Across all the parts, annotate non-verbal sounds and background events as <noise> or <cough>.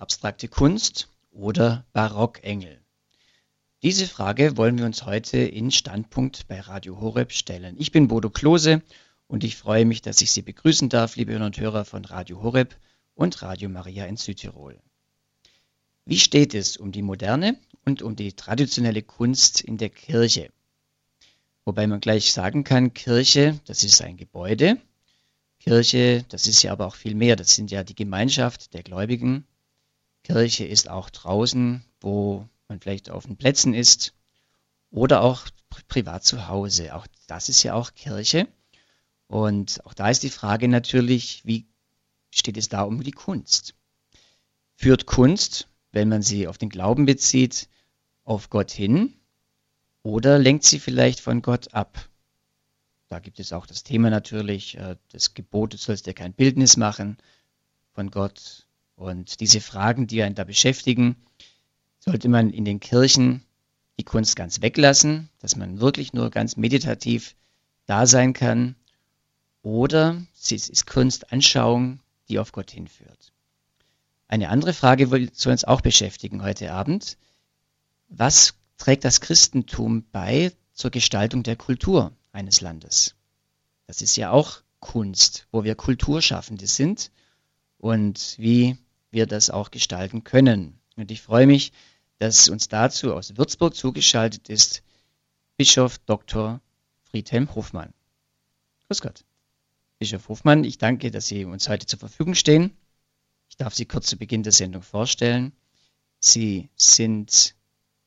abstrakte Kunst oder Barockengel? Diese Frage wollen wir uns heute in Standpunkt bei Radio Horeb stellen. Ich bin Bodo Klose und ich freue mich, dass ich Sie begrüßen darf, liebe Hörer und Hörer von Radio Horeb und Radio Maria in Südtirol. Wie steht es um die moderne und um die traditionelle Kunst in der Kirche? Wobei man gleich sagen kann, Kirche, das ist ein Gebäude. Kirche, das ist ja aber auch viel mehr. Das sind ja die Gemeinschaft der Gläubigen. Kirche ist auch draußen, wo man vielleicht auf den Plätzen ist oder auch privat zu Hause. Auch das ist ja auch Kirche. Und auch da ist die Frage natürlich, wie steht es da um die Kunst? Führt Kunst, wenn man sie auf den Glauben bezieht, auf Gott hin oder lenkt sie vielleicht von Gott ab? Da gibt es auch das Thema natürlich, äh, das Gebot, du sollst dir kein Bildnis machen von Gott. Und diese Fragen, die einen da beschäftigen, sollte man in den Kirchen die Kunst ganz weglassen, dass man wirklich nur ganz meditativ da sein kann. Oder es ist Kunstanschauung, die auf Gott hinführt. Eine andere Frage soll uns auch beschäftigen heute Abend. Was trägt das Christentum bei zur Gestaltung der Kultur eines Landes? Das ist ja auch Kunst, wo wir Kulturschaffende sind und wie wir das auch gestalten können. Und ich freue mich, dass uns dazu aus Würzburg zugeschaltet ist Bischof Dr. Friedhelm Hofmann. Grüß Gott. Bischof Hofmann, ich danke, dass Sie uns heute zur Verfügung stehen. Ich darf Sie kurz zu Beginn der Sendung vorstellen. Sie sind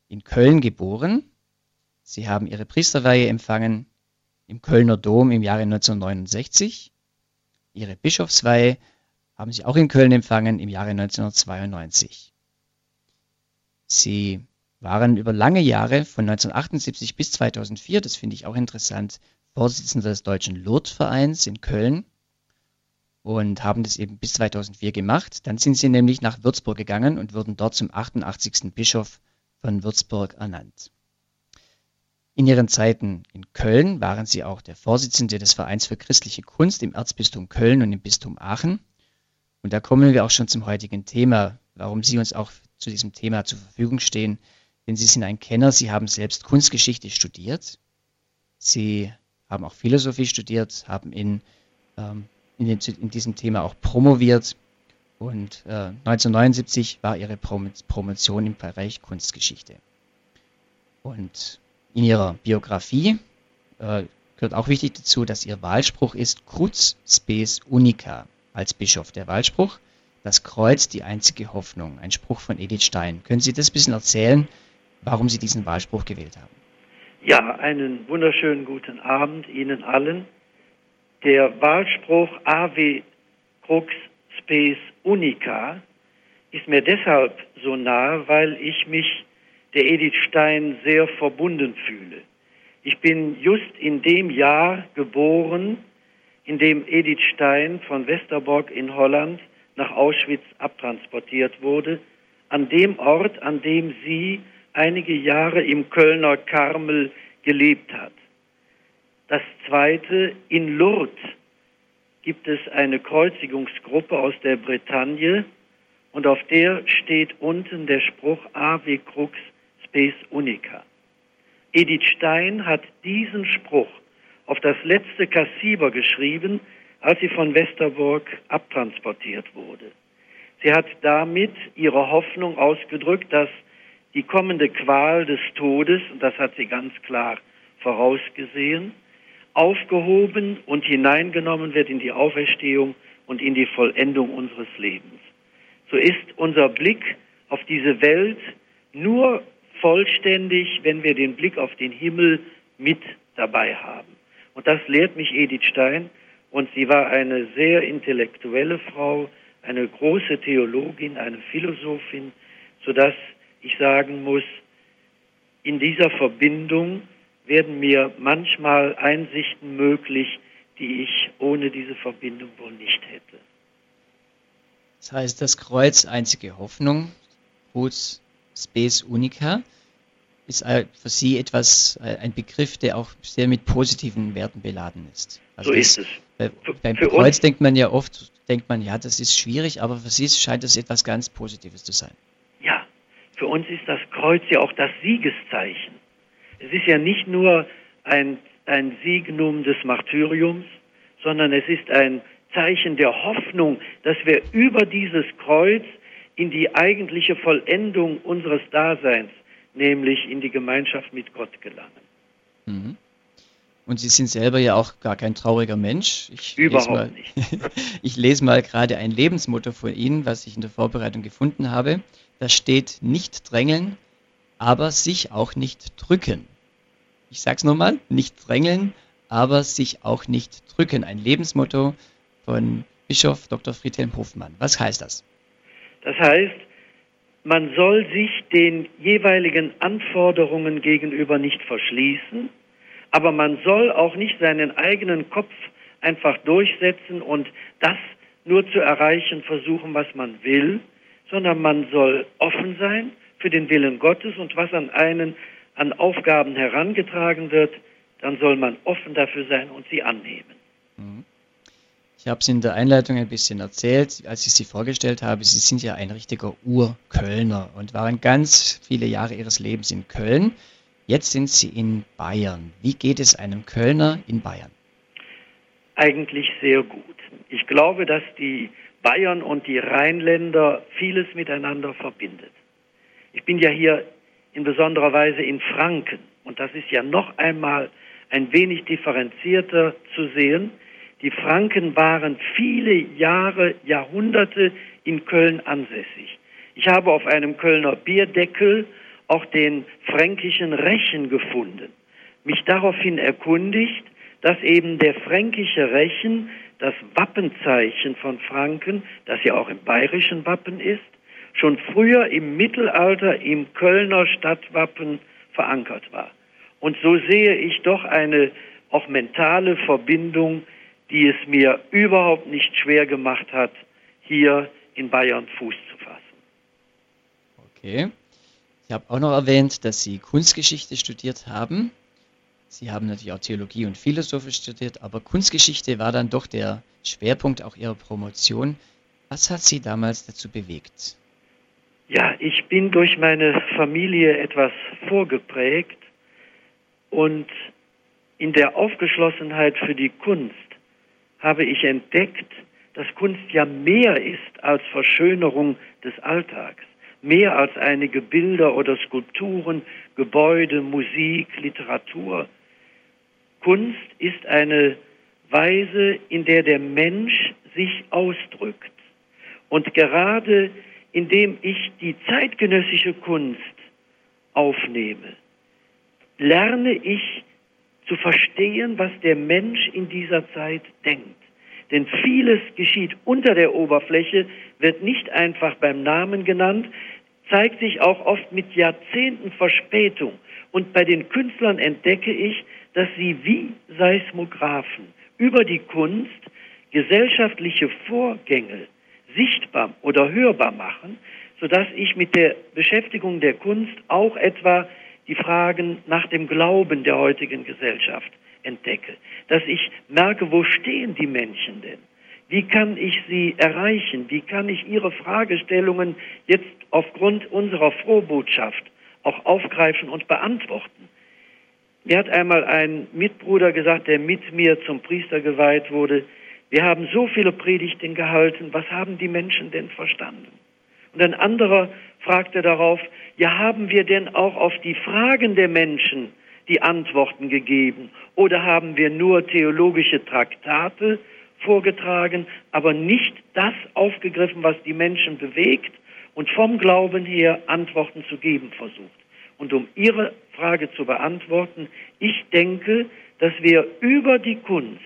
in Köln geboren. Sie haben Ihre Priesterweihe empfangen im Kölner Dom im Jahre 1969. Ihre Bischofsweihe haben Sie auch in Köln empfangen im Jahre 1992. Sie waren über lange Jahre von 1978 bis 2004, das finde ich auch interessant, Vorsitzender des Deutschen Lourdes-Vereins in Köln und haben das eben bis 2004 gemacht. Dann sind sie nämlich nach Würzburg gegangen und wurden dort zum 88. Bischof von Würzburg ernannt. In ihren Zeiten in Köln waren sie auch der Vorsitzende des Vereins für christliche Kunst im Erzbistum Köln und im Bistum Aachen. Und da kommen wir auch schon zum heutigen Thema, warum Sie uns auch zu diesem Thema zur Verfügung stehen. Denn Sie sind ein Kenner, Sie haben selbst Kunstgeschichte studiert. Sie haben auch Philosophie studiert, haben in, ähm, in, den, in diesem Thema auch promoviert und äh, 1979 war ihre Prom Promotion im Bereich Kunstgeschichte. Und in ihrer Biografie äh, gehört auch wichtig dazu, dass ihr Wahlspruch ist Cruz Spes Unica als Bischof. Der Wahlspruch, das Kreuz, die einzige Hoffnung, ein Spruch von Edith Stein. Können Sie das ein bisschen erzählen, warum Sie diesen Wahlspruch gewählt haben? Ja, einen wunderschönen guten Abend Ihnen allen. Der Wahlspruch Ave Crux Spes Unica ist mir deshalb so nah, weil ich mich der Edith Stein sehr verbunden fühle. Ich bin just in dem Jahr geboren, in dem Edith Stein von Westerbork in Holland nach Auschwitz abtransportiert wurde, an dem Ort, an dem sie einige Jahre im Kölner Karmel gelebt hat. Das zweite, in Lourdes gibt es eine Kreuzigungsgruppe aus der Bretagne und auf der steht unten der Spruch Ave Crux Spes Unica. Edith Stein hat diesen Spruch auf das letzte Kassiber geschrieben, als sie von Westerburg abtransportiert wurde. Sie hat damit ihre Hoffnung ausgedrückt, dass die kommende Qual des Todes, und das hat sie ganz klar vorausgesehen, aufgehoben und hineingenommen wird in die Auferstehung und in die Vollendung unseres Lebens. So ist unser Blick auf diese Welt nur vollständig, wenn wir den Blick auf den Himmel mit dabei haben. Und das lehrt mich Edith Stein. Und sie war eine sehr intellektuelle Frau, eine große Theologin, eine Philosophin, sodass ich sagen muss, in dieser Verbindung werden mir manchmal Einsichten möglich, die ich ohne diese Verbindung wohl nicht hätte. Das heißt, das Kreuz einzige Hoffnung, Quos Spes Unica, ist für Sie etwas, äh, ein Begriff, der auch sehr mit positiven Werten beladen ist. Also so ist es. Bei, beim für Kreuz uns, denkt man ja oft denkt man, ja, das ist schwierig, aber für Sie scheint es etwas ganz Positives zu sein. Ja, für uns ist das Kreuz ja auch das Siegeszeichen. Es ist ja nicht nur ein, ein Signum des Martyriums, sondern es ist ein Zeichen der Hoffnung, dass wir über dieses Kreuz in die eigentliche Vollendung unseres Daseins, nämlich in die Gemeinschaft mit Gott gelangen. Mhm. Und Sie sind selber ja auch gar kein trauriger Mensch. Ich Überhaupt mal, nicht. <laughs> ich lese mal gerade ein Lebensmotto von Ihnen, was ich in der Vorbereitung gefunden habe. Da steht nicht drängeln, aber sich auch nicht drücken. Ich sage es nochmal, nicht drängeln, aber sich auch nicht drücken. Ein Lebensmotto von Bischof Dr. Friedhelm Hofmann. Was heißt das? Das heißt, man soll sich den jeweiligen Anforderungen gegenüber nicht verschließen, aber man soll auch nicht seinen eigenen Kopf einfach durchsetzen und das nur zu erreichen versuchen, was man will, sondern man soll offen sein für den Willen Gottes und was an einen an Aufgaben herangetragen wird, dann soll man offen dafür sein und sie annehmen. Mhm. Ich habe es in der Einleitung ein bisschen erzählt, als ich Sie vorgestellt habe. Sie sind ja ein richtiger Urkölner und waren ganz viele Jahre Ihres Lebens in Köln. Jetzt sind Sie in Bayern. Wie geht es einem Kölner in Bayern? Eigentlich sehr gut. Ich glaube, dass die Bayern und die Rheinländer vieles miteinander verbindet. Ich bin ja hier in besonderer Weise in Franken und das ist ja noch einmal ein wenig differenzierter zu sehen. Die Franken waren viele Jahre, Jahrhunderte in Köln ansässig. Ich habe auf einem Kölner Bierdeckel auch den fränkischen Rechen gefunden, mich daraufhin erkundigt, dass eben der fränkische Rechen das Wappenzeichen von Franken, das ja auch im bayerischen Wappen ist, schon früher im Mittelalter im Kölner Stadtwappen verankert war. Und so sehe ich doch eine auch mentale Verbindung die es mir überhaupt nicht schwer gemacht hat, hier in Bayern Fuß zu fassen. Okay. Ich habe auch noch erwähnt, dass Sie Kunstgeschichte studiert haben. Sie haben natürlich auch Theologie und Philosophie studiert, aber Kunstgeschichte war dann doch der Schwerpunkt auch Ihrer Promotion. Was hat Sie damals dazu bewegt? Ja, ich bin durch meine Familie etwas vorgeprägt und in der Aufgeschlossenheit für die Kunst habe ich entdeckt, dass Kunst ja mehr ist als Verschönerung des Alltags, mehr als einige Bilder oder Skulpturen, Gebäude, Musik, Literatur. Kunst ist eine Weise, in der der Mensch sich ausdrückt. Und gerade indem ich die zeitgenössische Kunst aufnehme, lerne ich zu verstehen, was der Mensch in dieser Zeit denkt. Denn vieles geschieht unter der Oberfläche, wird nicht einfach beim Namen genannt, zeigt sich auch oft mit Jahrzehnten Verspätung. Und bei den Künstlern entdecke ich, dass sie wie Seismographen über die Kunst gesellschaftliche Vorgänge sichtbar oder hörbar machen, sodass ich mit der Beschäftigung der Kunst auch etwa die Fragen nach dem Glauben der heutigen Gesellschaft entdecke, dass ich merke, wo stehen die Menschen denn? Wie kann ich sie erreichen? Wie kann ich ihre Fragestellungen jetzt aufgrund unserer Frohbotschaft auch aufgreifen und beantworten? Mir hat einmal ein Mitbruder gesagt, der mit mir zum Priester geweiht wurde, wir haben so viele Predigten gehalten, was haben die Menschen denn verstanden? Und ein anderer fragte darauf, ja haben wir denn auch auf die Fragen der Menschen die Antworten gegeben oder haben wir nur theologische Traktate vorgetragen, aber nicht das aufgegriffen, was die Menschen bewegt und vom Glauben her Antworten zu geben versucht. Und um Ihre Frage zu beantworten, ich denke, dass wir über die Kunst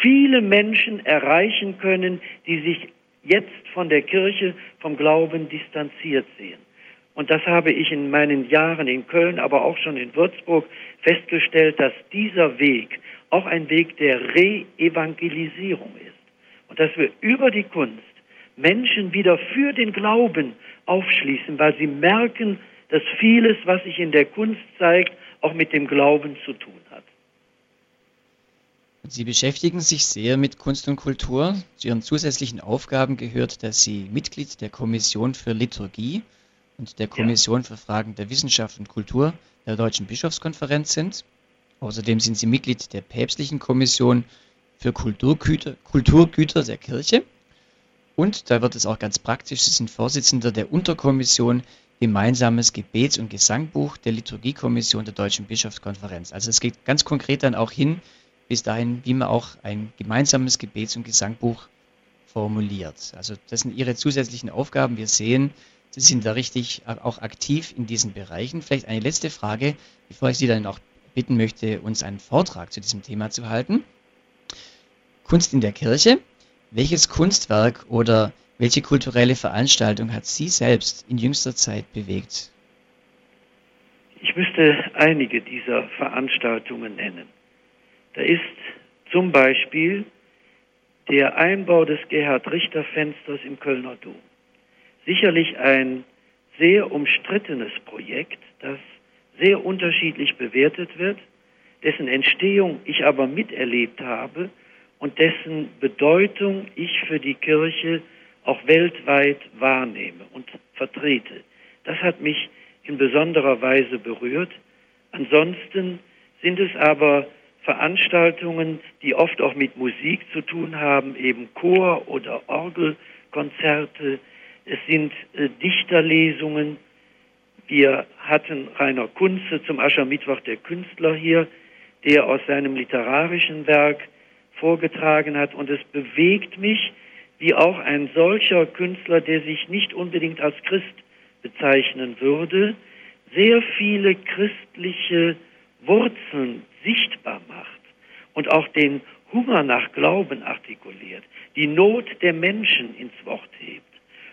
viele Menschen erreichen können, die sich jetzt von der Kirche, vom Glauben distanziert sehen. Und das habe ich in meinen Jahren in Köln, aber auch schon in Würzburg festgestellt, dass dieser Weg auch ein Weg der Re-Evangelisierung ist. Und dass wir über die Kunst Menschen wieder für den Glauben aufschließen, weil sie merken, dass vieles, was sich in der Kunst zeigt, auch mit dem Glauben zu tun hat. Sie beschäftigen sich sehr mit Kunst und Kultur. Zu Ihren zusätzlichen Aufgaben gehört, dass Sie Mitglied der Kommission für Liturgie und der Kommission für Fragen der Wissenschaft und Kultur der Deutschen Bischofskonferenz sind. Außerdem sind Sie Mitglied der päpstlichen Kommission für Kulturgüter, Kulturgüter der Kirche. Und da wird es auch ganz praktisch, Sie sind Vorsitzender der Unterkommission Gemeinsames Gebets- und Gesangbuch der Liturgiekommission der Deutschen Bischofskonferenz. Also es geht ganz konkret dann auch hin, bis dahin, wie man auch ein gemeinsames Gebets- und Gesangbuch formuliert. Also das sind Ihre zusätzlichen Aufgaben. Wir sehen, Sie sind da richtig auch aktiv in diesen Bereichen. Vielleicht eine letzte Frage, bevor ich Sie dann auch bitten möchte, uns einen Vortrag zu diesem Thema zu halten. Kunst in der Kirche. Welches Kunstwerk oder welche kulturelle Veranstaltung hat Sie selbst in jüngster Zeit bewegt? Ich müsste einige dieser Veranstaltungen nennen. Da ist zum Beispiel der Einbau des Gerhard Richter Fensters im Kölner Dom. Sicherlich ein sehr umstrittenes Projekt, das sehr unterschiedlich bewertet wird, dessen Entstehung ich aber miterlebt habe und dessen Bedeutung ich für die Kirche auch weltweit wahrnehme und vertrete. Das hat mich in besonderer Weise berührt. Ansonsten sind es aber Veranstaltungen, die oft auch mit Musik zu tun haben, eben Chor- oder Orgelkonzerte. Es sind äh, Dichterlesungen. Wir hatten Rainer Kunze zum Aschermittwoch der Künstler hier, der aus seinem literarischen Werk vorgetragen hat. Und es bewegt mich, wie auch ein solcher Künstler, der sich nicht unbedingt als Christ bezeichnen würde, sehr viele christliche Wurzeln sichtbar macht und auch den Hunger nach Glauben artikuliert, die Not der Menschen ins Wort hebt.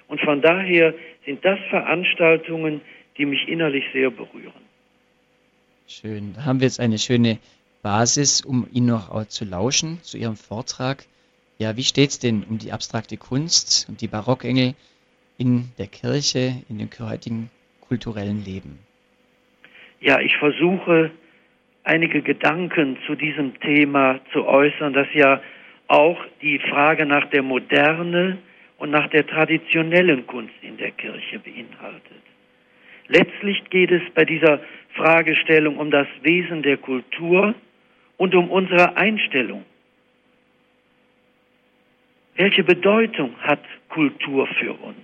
Und von daher sind das Veranstaltungen, die mich innerlich sehr berühren. Schön. Da haben wir jetzt eine schöne Basis, um Ihnen noch zu lauschen, zu Ihrem Vortrag. Ja, wie steht es denn um die abstrakte Kunst und die Barockengel in der Kirche, in dem heutigen kulturellen Leben? Ja, ich versuche einige Gedanken zu diesem Thema zu äußern, das ja auch die Frage nach der Moderne und nach der traditionellen Kunst in der Kirche beinhaltet. Letztlich geht es bei dieser Fragestellung um das Wesen der Kultur und um unsere Einstellung. Welche Bedeutung hat Kultur für uns?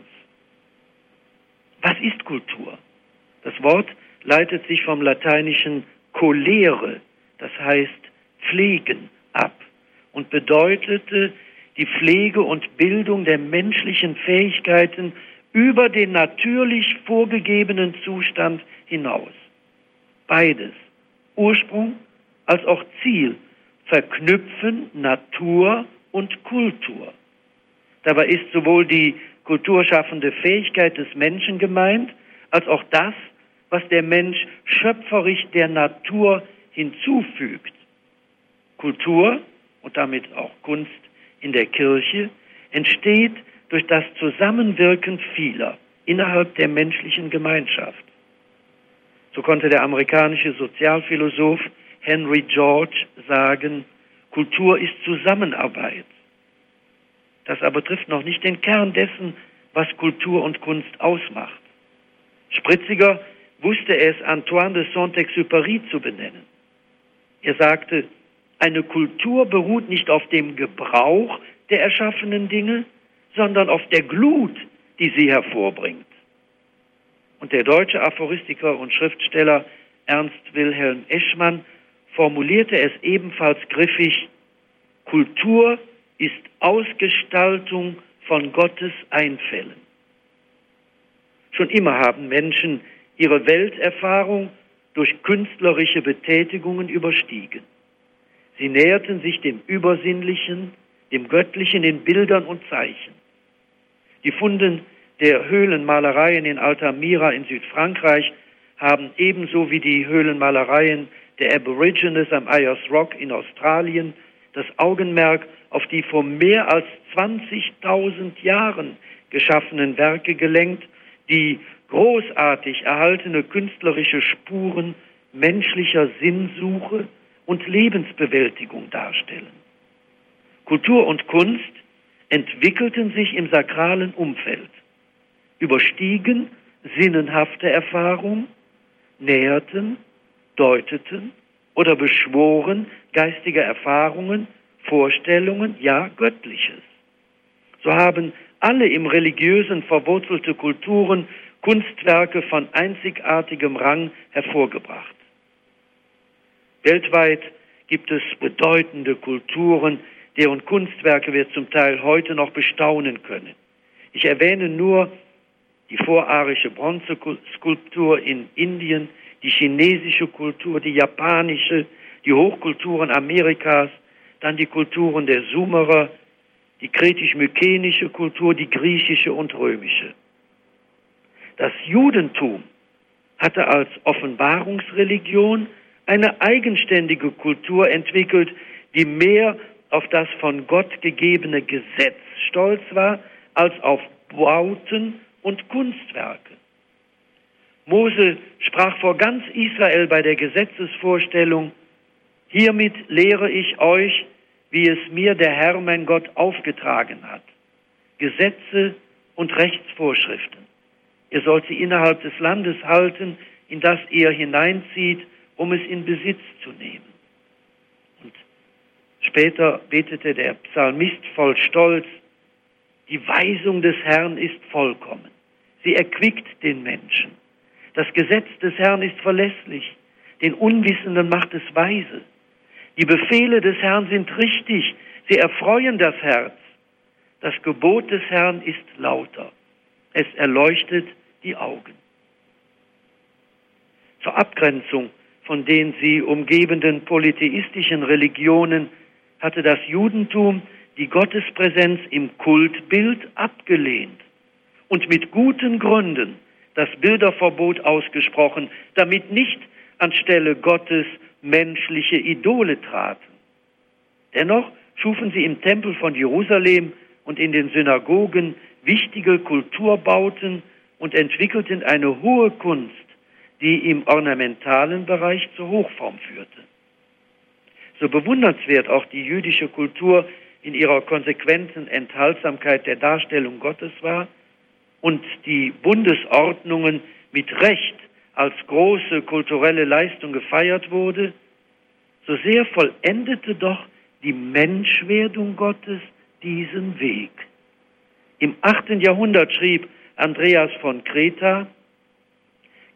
Was ist Kultur? Das Wort leitet sich vom lateinischen colere, das heißt pflegen, ab und bedeutete die Pflege und Bildung der menschlichen Fähigkeiten über den natürlich vorgegebenen Zustand hinaus. Beides, Ursprung als auch Ziel, verknüpfen Natur und Kultur. Dabei ist sowohl die kulturschaffende Fähigkeit des Menschen gemeint, als auch das, was der Mensch schöpferisch der Natur hinzufügt. Kultur und damit auch Kunst in der Kirche entsteht durch das Zusammenwirken vieler innerhalb der menschlichen Gemeinschaft. So konnte der amerikanische Sozialphilosoph Henry George sagen, Kultur ist Zusammenarbeit. Das aber trifft noch nicht den Kern dessen, was Kultur und Kunst ausmacht. Spritziger wusste es Antoine de Saint-Exupéry zu benennen. Er sagte, eine Kultur beruht nicht auf dem Gebrauch der erschaffenen Dinge, sondern auf der Glut, die sie hervorbringt. Und der deutsche Aphoristiker und Schriftsteller Ernst Wilhelm Eschmann formulierte es ebenfalls griffig, Kultur ist Ausgestaltung von Gottes Einfällen. Schon immer haben Menschen ihre Welterfahrung durch künstlerische Betätigungen überstiegen. Sie näherten sich dem Übersinnlichen, dem Göttlichen in Bildern und Zeichen. Die Funden der Höhlenmalereien in Altamira in Südfrankreich haben ebenso wie die Höhlenmalereien der Aborigines am Ayers Rock in Australien das Augenmerk auf die vor mehr als 20.000 Jahren geschaffenen Werke gelenkt, die großartig erhaltene künstlerische Spuren menschlicher Sinnsuche und Lebensbewältigung darstellen. Kultur und Kunst entwickelten sich im sakralen Umfeld, überstiegen sinnenhafte Erfahrung, näherten, deuteten oder beschworen geistige Erfahrungen, Vorstellungen, ja Göttliches. So haben alle im religiösen verwurzelte Kulturen Kunstwerke von einzigartigem Rang hervorgebracht. Weltweit gibt es bedeutende Kulturen, deren Kunstwerke wir zum Teil heute noch bestaunen können. Ich erwähne nur die vorarische Bronzeskulptur in Indien, die chinesische Kultur, die japanische, die Hochkulturen Amerikas, dann die Kulturen der Sumerer, die kretisch-mykenische Kultur, die griechische und römische. Das Judentum hatte als Offenbarungsreligion eine eigenständige Kultur entwickelt, die mehr auf das von Gott gegebene Gesetz stolz war, als auf Bauten und Kunstwerke. Mose sprach vor ganz Israel bei der Gesetzesvorstellung, hiermit lehre ich euch, wie es mir der Herr mein Gott aufgetragen hat. Gesetze und Rechtsvorschriften. Ihr sollt sie innerhalb des Landes halten, in das ihr hineinzieht, um es in Besitz zu nehmen. Und später betete der Psalmist voll Stolz, die Weisung des Herrn ist vollkommen. Sie erquickt den Menschen. Das Gesetz des Herrn ist verlässlich. Den Unwissenden macht es weise. Die Befehle des Herrn sind richtig. Sie erfreuen das Herz. Das Gebot des Herrn ist lauter. Es erleuchtet die Augen. Zur Abgrenzung von den sie umgebenden polytheistischen Religionen hatte das Judentum die Gottespräsenz im Kultbild abgelehnt und mit guten Gründen das Bilderverbot ausgesprochen, damit nicht anstelle Gottes menschliche Idole traten. Dennoch schufen sie im Tempel von Jerusalem und in den Synagogen wichtige Kulturbauten und entwickelten eine hohe Kunst, die im ornamentalen Bereich zur Hochform führte. So bewundernswert auch die jüdische Kultur in ihrer konsequenten Enthaltsamkeit der Darstellung Gottes war und die Bundesordnungen mit Recht als große kulturelle Leistung gefeiert wurde, so sehr vollendete doch die Menschwerdung Gottes diesen Weg. Im achten Jahrhundert schrieb Andreas von Kreta,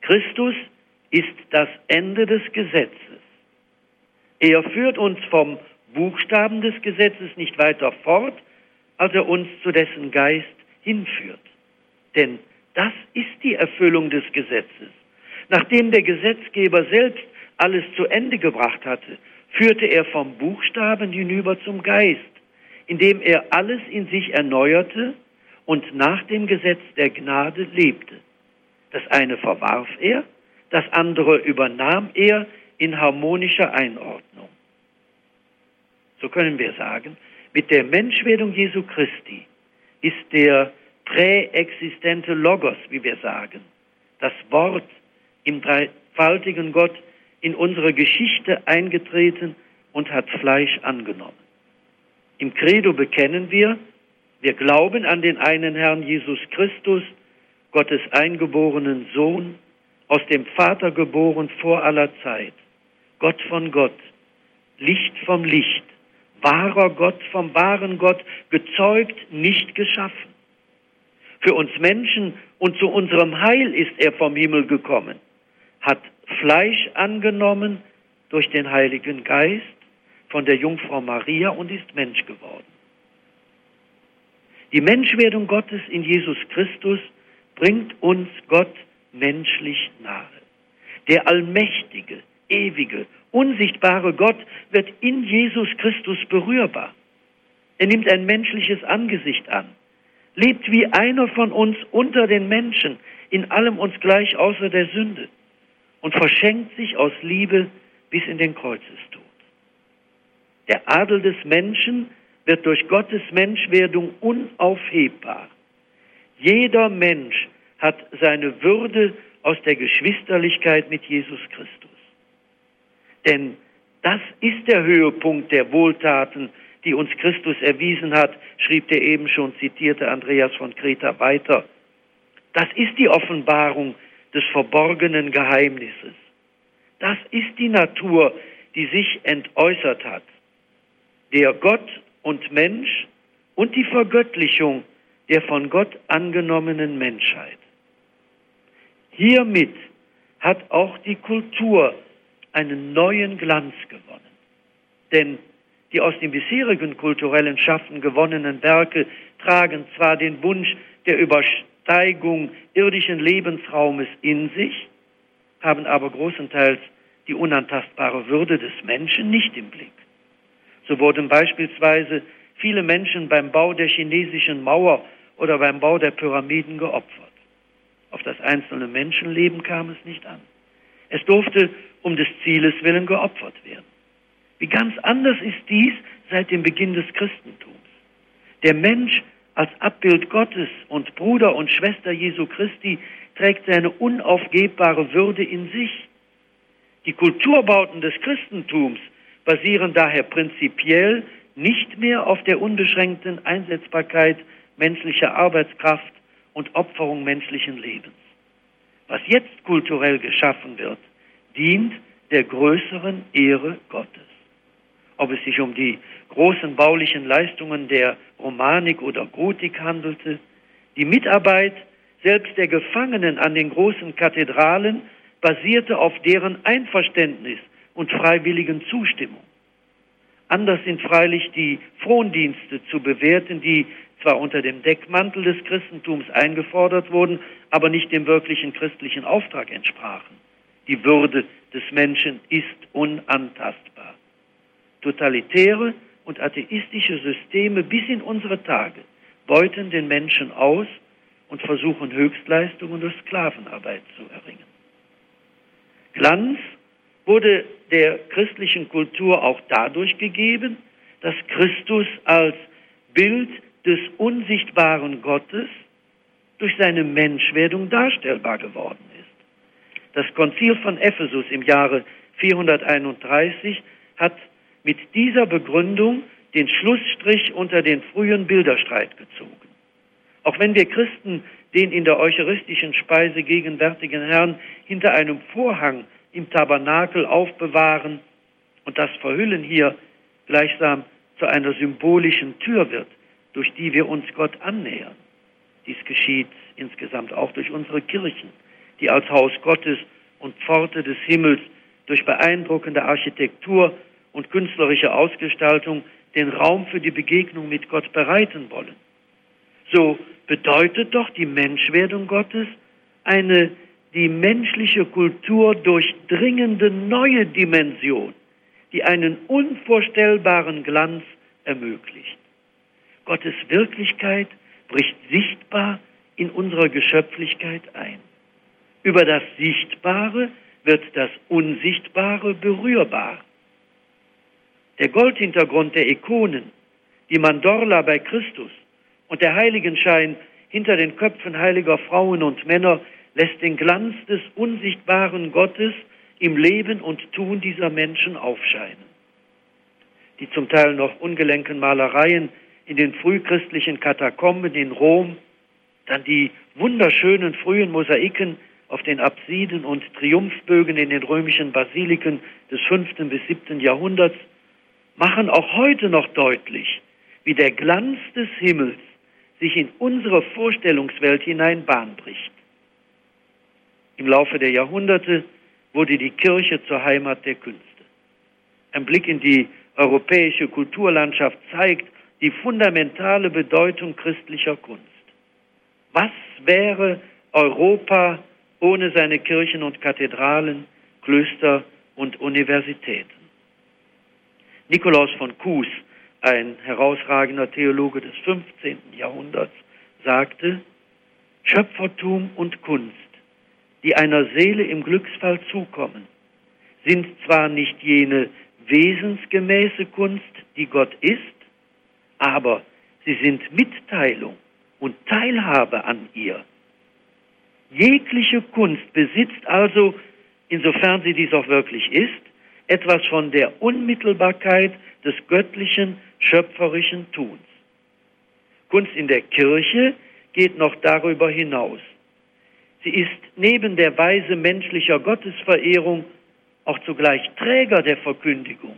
Christus ist das Ende des Gesetzes. Er führt uns vom Buchstaben des Gesetzes nicht weiter fort, als er uns zu dessen Geist hinführt. Denn das ist die Erfüllung des Gesetzes. Nachdem der Gesetzgeber selbst alles zu Ende gebracht hatte, führte er vom Buchstaben hinüber zum Geist, indem er alles in sich erneuerte und nach dem Gesetz der Gnade lebte. Das eine verwarf er, das andere übernahm er in harmonischer Einordnung. So können wir sagen, mit der Menschwerdung Jesu Christi ist der präexistente Logos, wie wir sagen, das Wort im dreifaltigen Gott in unsere Geschichte eingetreten und hat Fleisch angenommen. Im Credo bekennen wir, wir glauben an den einen Herrn Jesus Christus, Gottes eingeborenen Sohn, aus dem Vater geboren vor aller Zeit, Gott von Gott, Licht vom Licht, wahrer Gott vom wahren Gott, gezeugt, nicht geschaffen. Für uns Menschen und zu unserem Heil ist er vom Himmel gekommen hat Fleisch angenommen durch den Heiligen Geist von der Jungfrau Maria und ist Mensch geworden. Die Menschwerdung Gottes in Jesus Christus bringt uns Gott menschlich nahe. Der allmächtige, ewige, unsichtbare Gott wird in Jesus Christus berührbar. Er nimmt ein menschliches Angesicht an, lebt wie einer von uns unter den Menschen, in allem uns gleich außer der Sünde und verschenkt sich aus Liebe bis in den Kreuzestod. Der Adel des Menschen wird durch Gottes Menschwerdung unaufhebbar. Jeder Mensch hat seine Würde aus der Geschwisterlichkeit mit Jesus Christus. Denn das ist der Höhepunkt der Wohltaten, die uns Christus erwiesen hat, schrieb der eben schon zitierte Andreas von Kreta weiter. Das ist die Offenbarung des verborgenen Geheimnisses. Das ist die Natur, die sich entäußert hat. Der Gott und Mensch und die Vergöttlichung der von Gott angenommenen Menschheit. Hiermit hat auch die Kultur einen neuen Glanz gewonnen. Denn die aus dem bisherigen kulturellen Schaffen gewonnenen Werke tragen zwar den Wunsch der Übersteigung irdischen Lebensraumes in sich, haben aber großenteils die unantastbare Würde des Menschen nicht im Blick. So wurden beispielsweise viele Menschen beim Bau der chinesischen Mauer oder beim Bau der Pyramiden geopfert. Auf das einzelne Menschenleben kam es nicht an. Es durfte um des Zieles willen geopfert werden. Wie ganz anders ist dies seit dem Beginn des Christentums. Der Mensch als Abbild Gottes und Bruder und Schwester Jesu Christi trägt seine unaufgebbare Würde in sich. Die Kulturbauten des Christentums basieren daher prinzipiell nicht mehr auf der unbeschränkten Einsetzbarkeit menschlicher Arbeitskraft und Opferung menschlichen Lebens. Was jetzt kulturell geschaffen wird, dient der größeren Ehre Gottes. Ob es sich um die großen baulichen Leistungen der Romanik oder Gotik handelte, die Mitarbeit selbst der Gefangenen an den großen Kathedralen basierte auf deren Einverständnis und freiwilligen Zustimmung. Anders sind freilich die Frondienste zu bewerten, die zwar unter dem Deckmantel des Christentums eingefordert wurden, aber nicht dem wirklichen christlichen Auftrag entsprachen. Die Würde des Menschen ist unantastbar. Totalitäre und atheistische Systeme bis in unsere Tage beuten den Menschen aus und versuchen Höchstleistungen durch Sklavenarbeit zu erringen. Glanz wurde der christlichen Kultur auch dadurch gegeben, dass Christus als Bild des unsichtbaren Gottes durch seine Menschwerdung darstellbar geworden ist. Das Konzil von Ephesus im Jahre 431 hat mit dieser Begründung den Schlussstrich unter den frühen Bilderstreit gezogen. Auch wenn wir Christen den in der eucharistischen Speise gegenwärtigen Herrn hinter einem Vorhang im Tabernakel aufbewahren und das Verhüllen hier gleichsam zu einer symbolischen Tür wird, durch die wir uns Gott annähern. Dies geschieht insgesamt auch durch unsere Kirchen, die als Haus Gottes und Pforte des Himmels durch beeindruckende Architektur und künstlerische Ausgestaltung den Raum für die Begegnung mit Gott bereiten wollen. So bedeutet doch die Menschwerdung Gottes eine die menschliche Kultur durchdringende neue Dimension, die einen unvorstellbaren Glanz ermöglicht. Gottes Wirklichkeit bricht sichtbar in unserer Geschöpflichkeit ein. Über das Sichtbare wird das Unsichtbare berührbar. Der Goldhintergrund der Ikonen, die Mandorla bei Christus und der Heiligenschein hinter den Köpfen heiliger Frauen und Männer lässt den Glanz des unsichtbaren Gottes im Leben und Tun dieser Menschen aufscheinen. Die zum Teil noch ungelenken Malereien in den frühchristlichen Katakomben in Rom, dann die wunderschönen frühen Mosaiken auf den Apsiden und Triumphbögen in den römischen Basiliken des fünften bis siebten Jahrhunderts, machen auch heute noch deutlich, wie der Glanz des Himmels sich in unsere Vorstellungswelt hinein Bahn bricht. Im Laufe der Jahrhunderte wurde die Kirche zur Heimat der Künste. Ein Blick in die europäische Kulturlandschaft zeigt, die fundamentale Bedeutung christlicher Kunst. Was wäre Europa ohne seine Kirchen und Kathedralen, Klöster und Universitäten? Nikolaus von Kues, ein herausragender Theologe des 15. Jahrhunderts, sagte, Schöpfertum und Kunst, die einer Seele im Glücksfall zukommen, sind zwar nicht jene wesensgemäße Kunst, die Gott ist, aber sie sind Mitteilung und Teilhabe an ihr. Jegliche Kunst besitzt also, insofern sie dies auch wirklich ist, etwas von der Unmittelbarkeit des göttlichen, schöpferischen Tuns. Kunst in der Kirche geht noch darüber hinaus. Sie ist neben der Weise menschlicher Gottesverehrung auch zugleich Träger der Verkündigung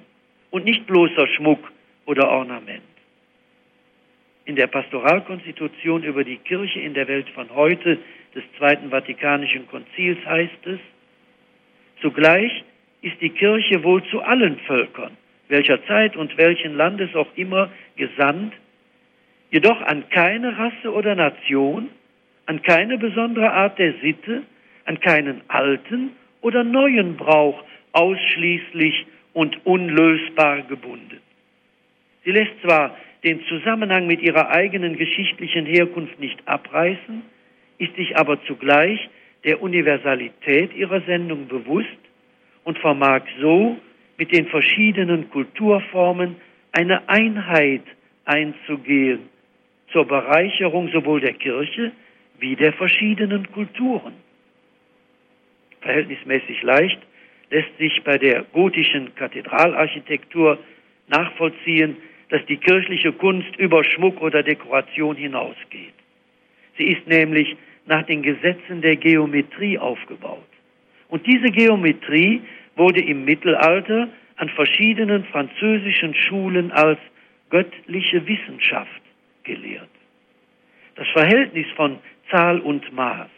und nicht bloßer Schmuck oder Ornament. In der Pastoralkonstitution über die Kirche in der Welt von heute des Zweiten Vatikanischen Konzils heißt es, zugleich ist die Kirche wohl zu allen Völkern, welcher Zeit und welchen Landes auch immer, gesandt, jedoch an keine Rasse oder Nation, an keine besondere Art der Sitte, an keinen alten oder neuen Brauch ausschließlich und unlösbar gebunden. Sie lässt zwar den Zusammenhang mit ihrer eigenen geschichtlichen Herkunft nicht abreißen, ist sich aber zugleich der Universalität ihrer Sendung bewusst und vermag so mit den verschiedenen Kulturformen eine Einheit einzugehen, zur Bereicherung sowohl der Kirche wie der verschiedenen Kulturen. Verhältnismäßig leicht lässt sich bei der gotischen Kathedralarchitektur nachvollziehen, dass die kirchliche Kunst über Schmuck oder Dekoration hinausgeht. Sie ist nämlich nach den Gesetzen der Geometrie aufgebaut. Und diese Geometrie wurde im Mittelalter an verschiedenen französischen Schulen als göttliche Wissenschaft gelehrt. Das Verhältnis von Zahl und Maß,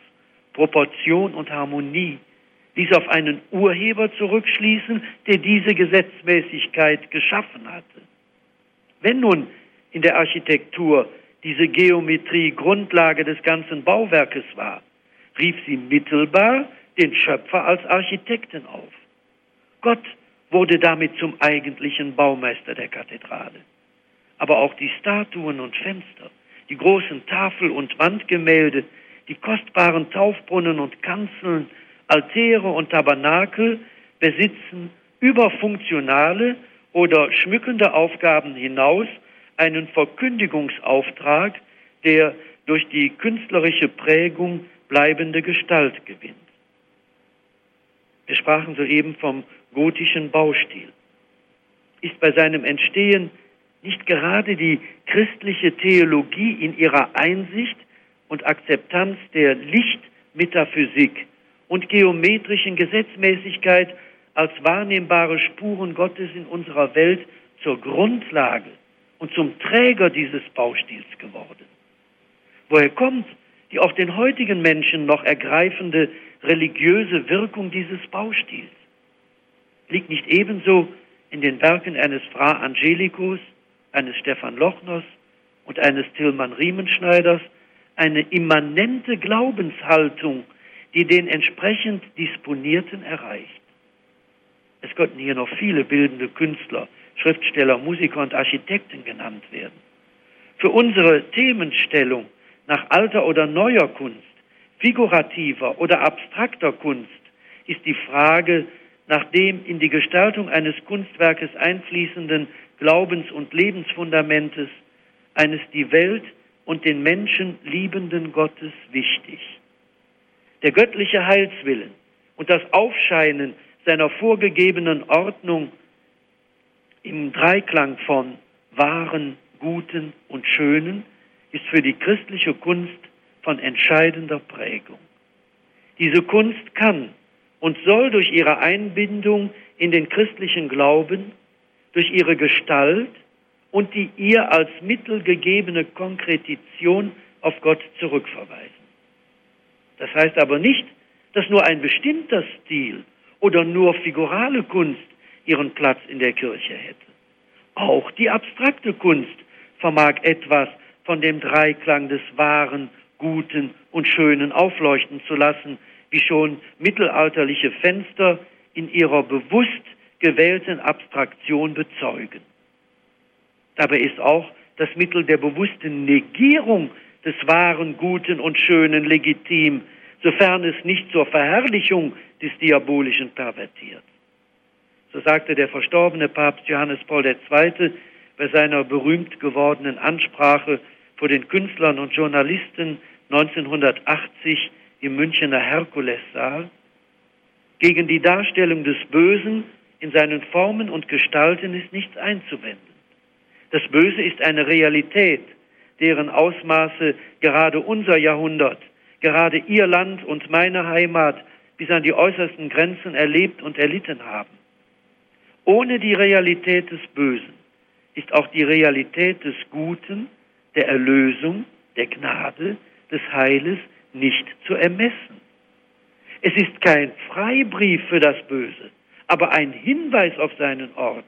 Proportion und Harmonie ließ auf einen Urheber zurückschließen, der diese Gesetzmäßigkeit geschaffen hatte. Wenn nun in der Architektur diese Geometrie Grundlage des ganzen Bauwerkes war, rief sie mittelbar den Schöpfer als Architekten auf. Gott wurde damit zum eigentlichen Baumeister der Kathedrale. Aber auch die Statuen und Fenster, die großen Tafel- und Wandgemälde, die kostbaren Taufbrunnen und Kanzeln, Altäre und Tabernakel besitzen über funktionale oder schmückende Aufgaben hinaus einen Verkündigungsauftrag, der durch die künstlerische Prägung bleibende Gestalt gewinnt. Wir sprachen soeben vom gotischen Baustil. Ist bei seinem Entstehen nicht gerade die christliche Theologie in ihrer Einsicht und Akzeptanz der Lichtmetaphysik und geometrischen Gesetzmäßigkeit als wahrnehmbare Spuren Gottes in unserer Welt zur Grundlage und zum Träger dieses Baustils geworden. Woher kommt die auch den heutigen Menschen noch ergreifende religiöse Wirkung dieses Baustils? Liegt nicht ebenso in den Werken eines Fra Angelicus, eines Stefan Lochners und eines Tillmann Riemenschneiders eine immanente Glaubenshaltung, die den entsprechend Disponierten erreicht. Es könnten hier noch viele bildende Künstler, Schriftsteller, Musiker und Architekten genannt werden. Für unsere Themenstellung nach alter oder neuer Kunst, figurativer oder abstrakter Kunst ist die Frage nach dem in die Gestaltung eines Kunstwerkes einfließenden Glaubens- und Lebensfundamentes eines die Welt und den Menschen liebenden Gottes wichtig. Der göttliche Heilswillen und das Aufscheinen seiner vorgegebenen Ordnung im Dreiklang von wahren, guten und schönen ist für die christliche Kunst von entscheidender Prägung. Diese Kunst kann und soll durch ihre Einbindung in den christlichen Glauben, durch ihre Gestalt und die ihr als Mittel gegebene Konkretition auf Gott zurückverweisen. Das heißt aber nicht, dass nur ein bestimmter Stil oder nur figurale Kunst ihren Platz in der Kirche hätte. Auch die abstrakte Kunst vermag etwas von dem Dreiklang des Wahren, Guten und Schönen aufleuchten zu lassen, wie schon mittelalterliche Fenster in ihrer bewusst gewählten Abstraktion bezeugen. Dabei ist auch das Mittel der bewussten Negierung des Wahren, Guten und Schönen legitim, sofern es nicht zur Verherrlichung des Diabolischen pervertiert. So sagte der verstorbene Papst Johannes Paul II. bei seiner berühmt gewordenen Ansprache vor den Künstlern und Journalisten 1980 im Münchener Herkulessaal, gegen die Darstellung des Bösen in seinen Formen und Gestalten ist nichts einzuwenden. Das Böse ist eine Realität, deren Ausmaße gerade unser Jahrhundert, gerade Ihr Land und meine Heimat bis an die äußersten Grenzen erlebt und erlitten haben. Ohne die Realität des Bösen ist auch die Realität des Guten, der Erlösung, der Gnade, des Heiles nicht zu ermessen. Es ist kein Freibrief für das Böse, aber ein Hinweis auf seinen Ort.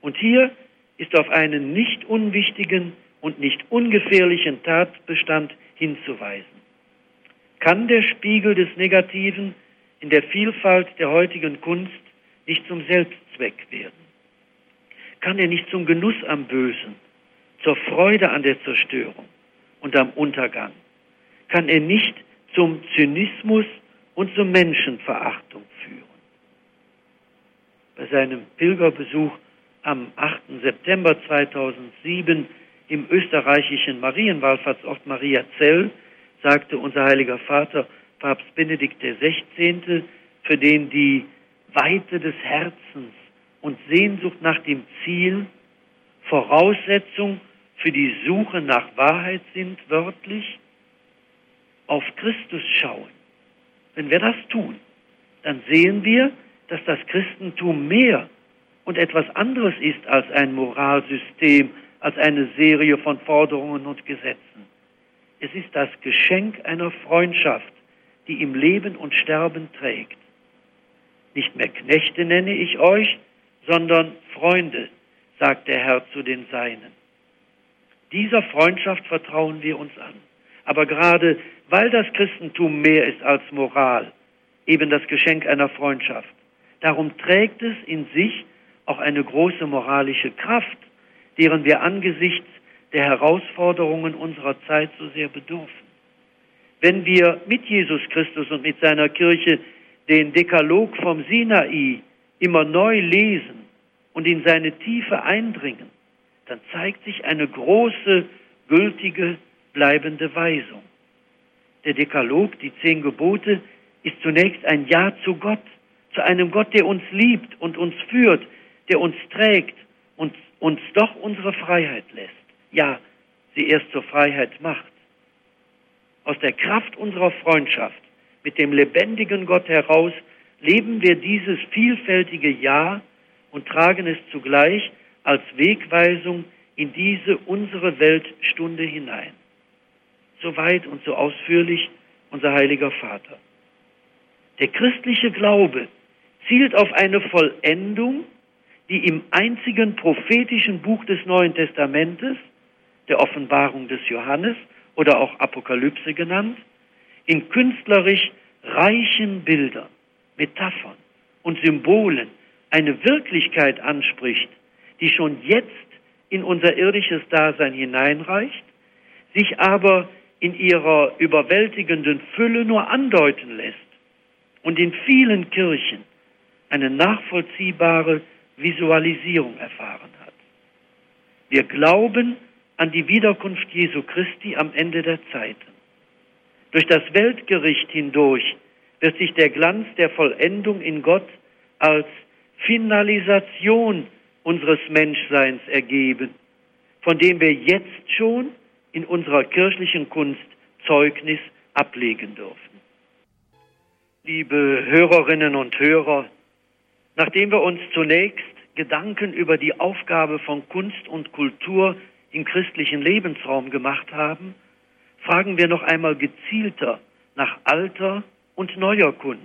Und hier ist auf einen nicht unwichtigen und nicht ungefährlichen Tatbestand hinzuweisen. Kann der Spiegel des Negativen in der Vielfalt der heutigen Kunst nicht zum Selbstzweck werden? Kann er nicht zum Genuss am Bösen, zur Freude an der Zerstörung und am Untergang? Kann er nicht zum Zynismus und zur Menschenverachtung führen? Bei seinem Pilgerbesuch am 8. September 2007 im österreichischen Marienwallfahrtsort Mariazell sagte unser heiliger Vater Papst Benedikt XVI., für den die Weite des Herzens und Sehnsucht nach dem Ziel Voraussetzung für die Suche nach Wahrheit sind, wörtlich, auf Christus schauen. Wenn wir das tun, dann sehen wir, dass das Christentum mehr und etwas anderes ist als ein Moralsystem, als eine Serie von Forderungen und Gesetzen. Es ist das Geschenk einer Freundschaft, die im Leben und Sterben trägt. Nicht mehr Knechte nenne ich euch, sondern Freunde, sagt der Herr zu den Seinen. Dieser Freundschaft vertrauen wir uns an. Aber gerade weil das Christentum mehr ist als Moral, eben das Geschenk einer Freundschaft, darum trägt es in sich auch eine große moralische Kraft, deren wir angesichts der Herausforderungen unserer Zeit so sehr bedürfen. Wenn wir mit Jesus Christus und mit seiner Kirche den Dekalog vom Sinai immer neu lesen und in seine Tiefe eindringen, dann zeigt sich eine große, gültige, bleibende Weisung. Der Dekalog, die zehn Gebote, ist zunächst ein Ja zu Gott, zu einem Gott, der uns liebt und uns führt, der uns trägt und uns doch unsere Freiheit lässt. Ja, sie erst zur Freiheit macht. Aus der Kraft unserer Freundschaft mit dem lebendigen Gott heraus leben wir dieses vielfältige Ja und tragen es zugleich als Wegweisung in diese unsere Weltstunde hinein. So weit und so ausführlich unser heiliger Vater. Der christliche Glaube zielt auf eine Vollendung, die im einzigen prophetischen Buch des Neuen Testamentes, der Offenbarung des Johannes oder auch Apokalypse genannt, in künstlerisch reichen Bildern, Metaphern und Symbolen eine Wirklichkeit anspricht, die schon jetzt in unser irdisches Dasein hineinreicht, sich aber in ihrer überwältigenden Fülle nur andeuten lässt und in vielen Kirchen eine nachvollziehbare Visualisierung erfahren hat. Wir glauben an die Wiederkunft Jesu Christi am Ende der Zeiten. Durch das Weltgericht hindurch wird sich der Glanz der Vollendung in Gott als Finalisation unseres Menschseins ergeben, von dem wir jetzt schon in unserer kirchlichen Kunst Zeugnis ablegen dürfen. Liebe Hörerinnen und Hörer, nachdem wir uns zunächst Gedanken über die Aufgabe von Kunst und Kultur im christlichen Lebensraum gemacht haben, fragen wir noch einmal gezielter nach alter und neuer Kunst,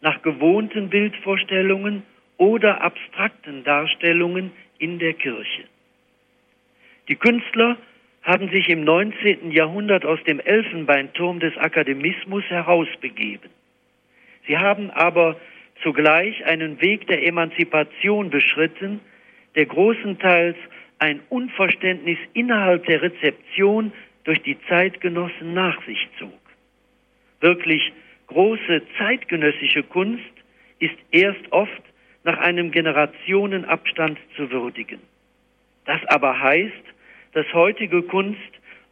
nach gewohnten Bildvorstellungen oder abstrakten Darstellungen in der Kirche. Die Künstler haben sich im 19. Jahrhundert aus dem Elfenbeinturm des Akademismus herausbegeben. Sie haben aber zugleich einen Weg der Emanzipation beschritten, der großenteils ein Unverständnis innerhalb der Rezeption durch die Zeitgenossen nach sich zog. Wirklich große zeitgenössische Kunst ist erst oft nach einem Generationenabstand zu würdigen. Das aber heißt, dass heutige Kunst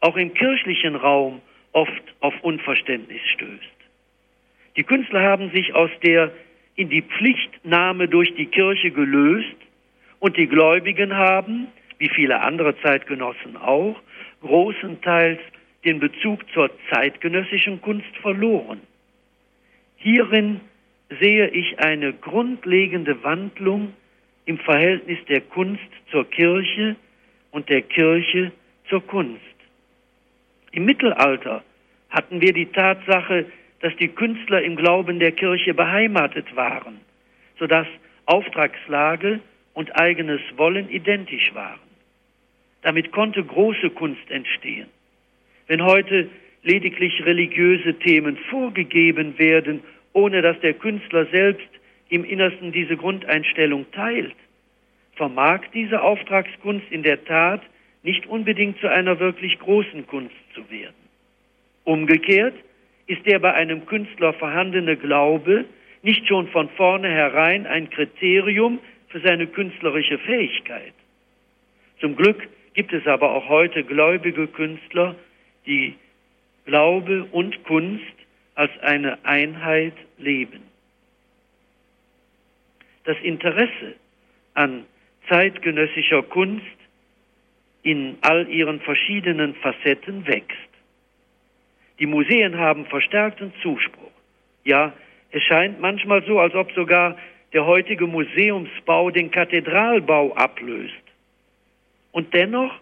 auch im kirchlichen Raum oft auf Unverständnis stößt. Die Künstler haben sich aus der in die Pflichtnahme durch die Kirche gelöst und die Gläubigen haben, wie viele andere Zeitgenossen auch, großenteils den Bezug zur zeitgenössischen Kunst verloren. Hierin sehe ich eine grundlegende Wandlung im Verhältnis der Kunst zur Kirche und der Kirche zur Kunst. Im Mittelalter hatten wir die Tatsache, dass die Künstler im Glauben der Kirche beheimatet waren, sodass Auftragslage und eigenes Wollen identisch waren. Damit konnte große Kunst entstehen. Wenn heute lediglich religiöse Themen vorgegeben werden, ohne dass der Künstler selbst im Innersten diese Grundeinstellung teilt, vermag diese Auftragskunst in der Tat nicht unbedingt zu einer wirklich großen Kunst zu werden. Umgekehrt ist der bei einem Künstler vorhandene Glaube nicht schon von vornherein ein Kriterium für seine künstlerische Fähigkeit. Zum Glück gibt es aber auch heute gläubige Künstler, die Glaube und Kunst als eine Einheit leben. Das Interesse an zeitgenössischer Kunst in all ihren verschiedenen Facetten wächst. Die Museen haben verstärkten Zuspruch. Ja, es scheint manchmal so, als ob sogar der heutige Museumsbau den Kathedralbau ablöst. Und dennoch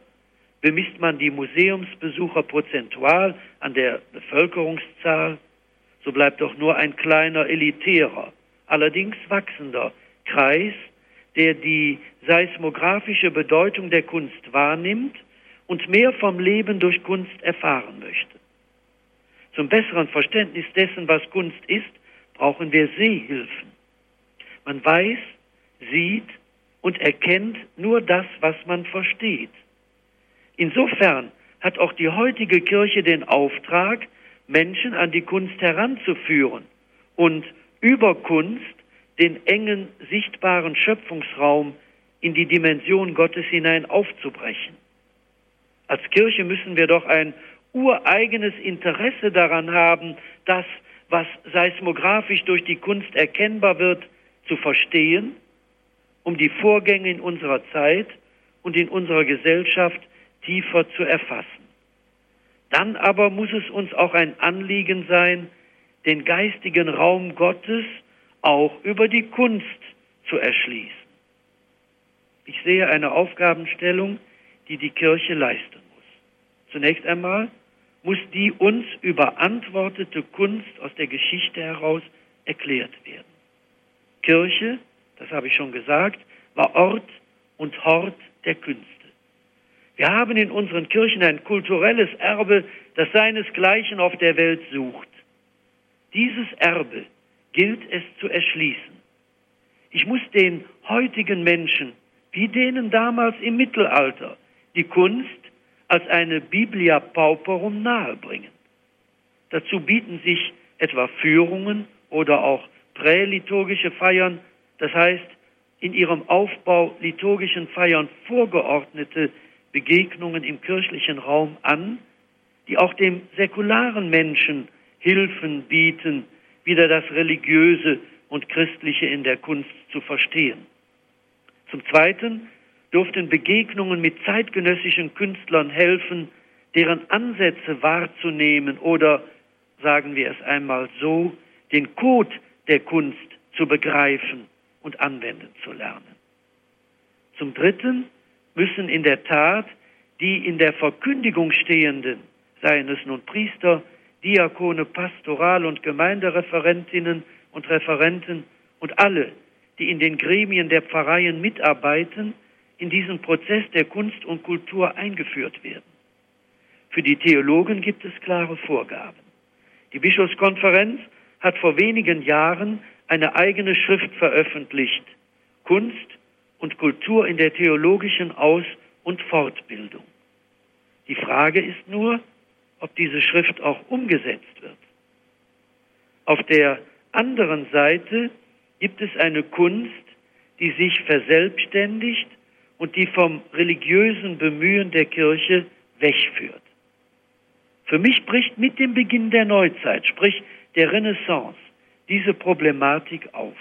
bemisst man die Museumsbesucher prozentual an der Bevölkerungszahl, so bleibt doch nur ein kleiner elitärer, allerdings wachsender Kreis, der die seismografische Bedeutung der Kunst wahrnimmt und mehr vom Leben durch Kunst erfahren möchte. Zum besseren Verständnis dessen, was Kunst ist, brauchen wir Sehhilfen. Man weiß, sieht und erkennt nur das, was man versteht. Insofern hat auch die heutige Kirche den Auftrag, Menschen an die Kunst heranzuführen und über Kunst den engen, sichtbaren Schöpfungsraum in die Dimension Gottes hinein aufzubrechen. Als Kirche müssen wir doch ein ureigenes Interesse daran haben, das, was seismografisch durch die Kunst erkennbar wird, zu verstehen, um die Vorgänge in unserer Zeit und in unserer Gesellschaft tiefer zu erfassen. Dann aber muss es uns auch ein Anliegen sein, den geistigen Raum Gottes auch über die Kunst zu erschließen. Ich sehe eine Aufgabenstellung, die die Kirche leisten muss. Zunächst einmal muss die uns überantwortete Kunst aus der Geschichte heraus erklärt werden. Kirche, das habe ich schon gesagt, war Ort und Hort der Künste. Wir haben in unseren Kirchen ein kulturelles Erbe, das seinesgleichen auf der Welt sucht. Dieses Erbe gilt es zu erschließen. Ich muss den heutigen Menschen, wie denen damals im Mittelalter, die Kunst als eine Biblia Pauperum nahebringen. Dazu bieten sich etwa Führungen oder auch präliturgische Feiern, das heißt in ihrem Aufbau liturgischen Feiern vorgeordnete Begegnungen im kirchlichen Raum an, die auch dem säkularen Menschen Hilfen bieten, wieder das Religiöse und Christliche in der Kunst zu verstehen. Zum Zweiten durften Begegnungen mit zeitgenössischen Künstlern helfen, deren Ansätze wahrzunehmen oder, sagen wir es einmal so, den Code der Kunst zu begreifen und anwenden zu lernen. Zum Dritten müssen in der Tat die in der Verkündigung stehenden, seien es nun Priester, Diakone, Pastoral- und Gemeindereferentinnen und Referenten und alle, die in den Gremien der Pfarreien mitarbeiten, in diesen Prozess der Kunst und Kultur eingeführt werden. Für die Theologen gibt es klare Vorgaben. Die Bischofskonferenz hat vor wenigen Jahren eine eigene Schrift veröffentlicht, Kunst und Kultur in der theologischen Aus- und Fortbildung. Die Frage ist nur, ob diese Schrift auch umgesetzt wird. Auf der anderen Seite gibt es eine Kunst, die sich verselbstständigt und die vom religiösen Bemühen der Kirche wegführt. Für mich bricht mit dem Beginn der Neuzeit, sprich der Renaissance, diese Problematik auf.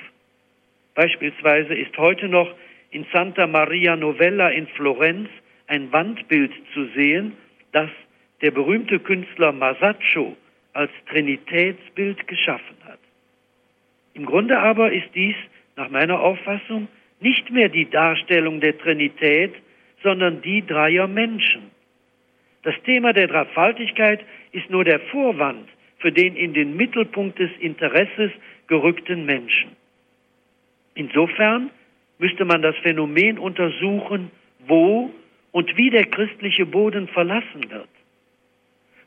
Beispielsweise ist heute noch in Santa Maria Novella in Florenz ein Wandbild zu sehen, das der berühmte Künstler Masaccio als Trinitätsbild geschaffen hat. Im Grunde aber ist dies nach meiner Auffassung nicht mehr die Darstellung der Trinität, sondern die dreier Menschen. Das Thema der Dreifaltigkeit ist nur der Vorwand für den in den Mittelpunkt des Interesses gerückten Menschen. Insofern müsste man das Phänomen untersuchen, wo und wie der christliche Boden verlassen wird.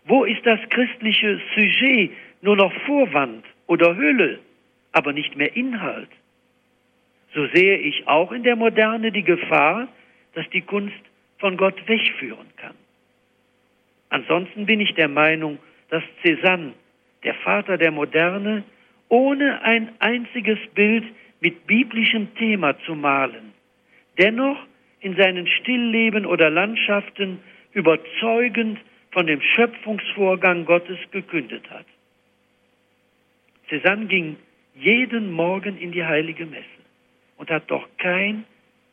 Wo ist das christliche Sujet nur noch Vorwand oder Hülle, aber nicht mehr Inhalt? So sehe ich auch in der Moderne die Gefahr, dass die Kunst von Gott wegführen kann. Ansonsten bin ich der Meinung, dass Cézanne, der Vater der Moderne, ohne ein einziges Bild mit biblischem Thema zu malen, dennoch in seinen Stillleben oder Landschaften überzeugend von dem Schöpfungsvorgang Gottes gekündet hat. Cézanne ging jeden Morgen in die heilige Messe und hat doch kein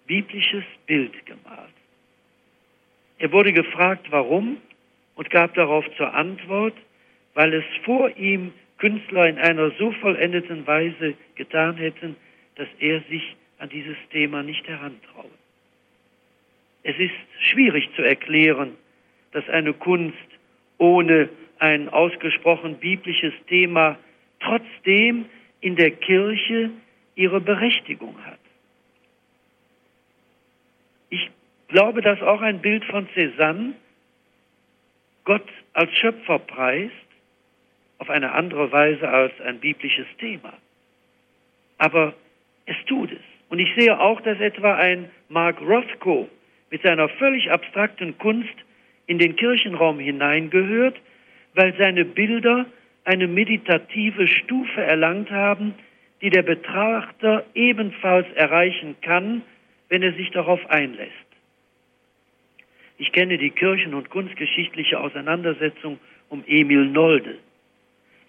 biblisches Bild gemalt. Er wurde gefragt, warum, und gab darauf zur Antwort, weil es vor ihm Künstler in einer so vollendeten Weise getan hätten, dass er sich an dieses Thema nicht herantraue. Es ist schwierig zu erklären, dass eine Kunst ohne ein ausgesprochen biblisches Thema trotzdem in der Kirche ihre Berechtigung hat. Ich glaube, dass auch ein Bild von Cézanne Gott als Schöpfer preist, auf eine andere Weise als ein biblisches Thema. Aber es tut es. Und ich sehe auch, dass etwa ein Mark Rothko mit seiner völlig abstrakten Kunst in den Kirchenraum hineingehört, weil seine Bilder eine meditative Stufe erlangt haben, die der Betrachter ebenfalls erreichen kann, wenn er sich darauf einlässt. Ich kenne die kirchen- und kunstgeschichtliche Auseinandersetzung um Emil Nolde.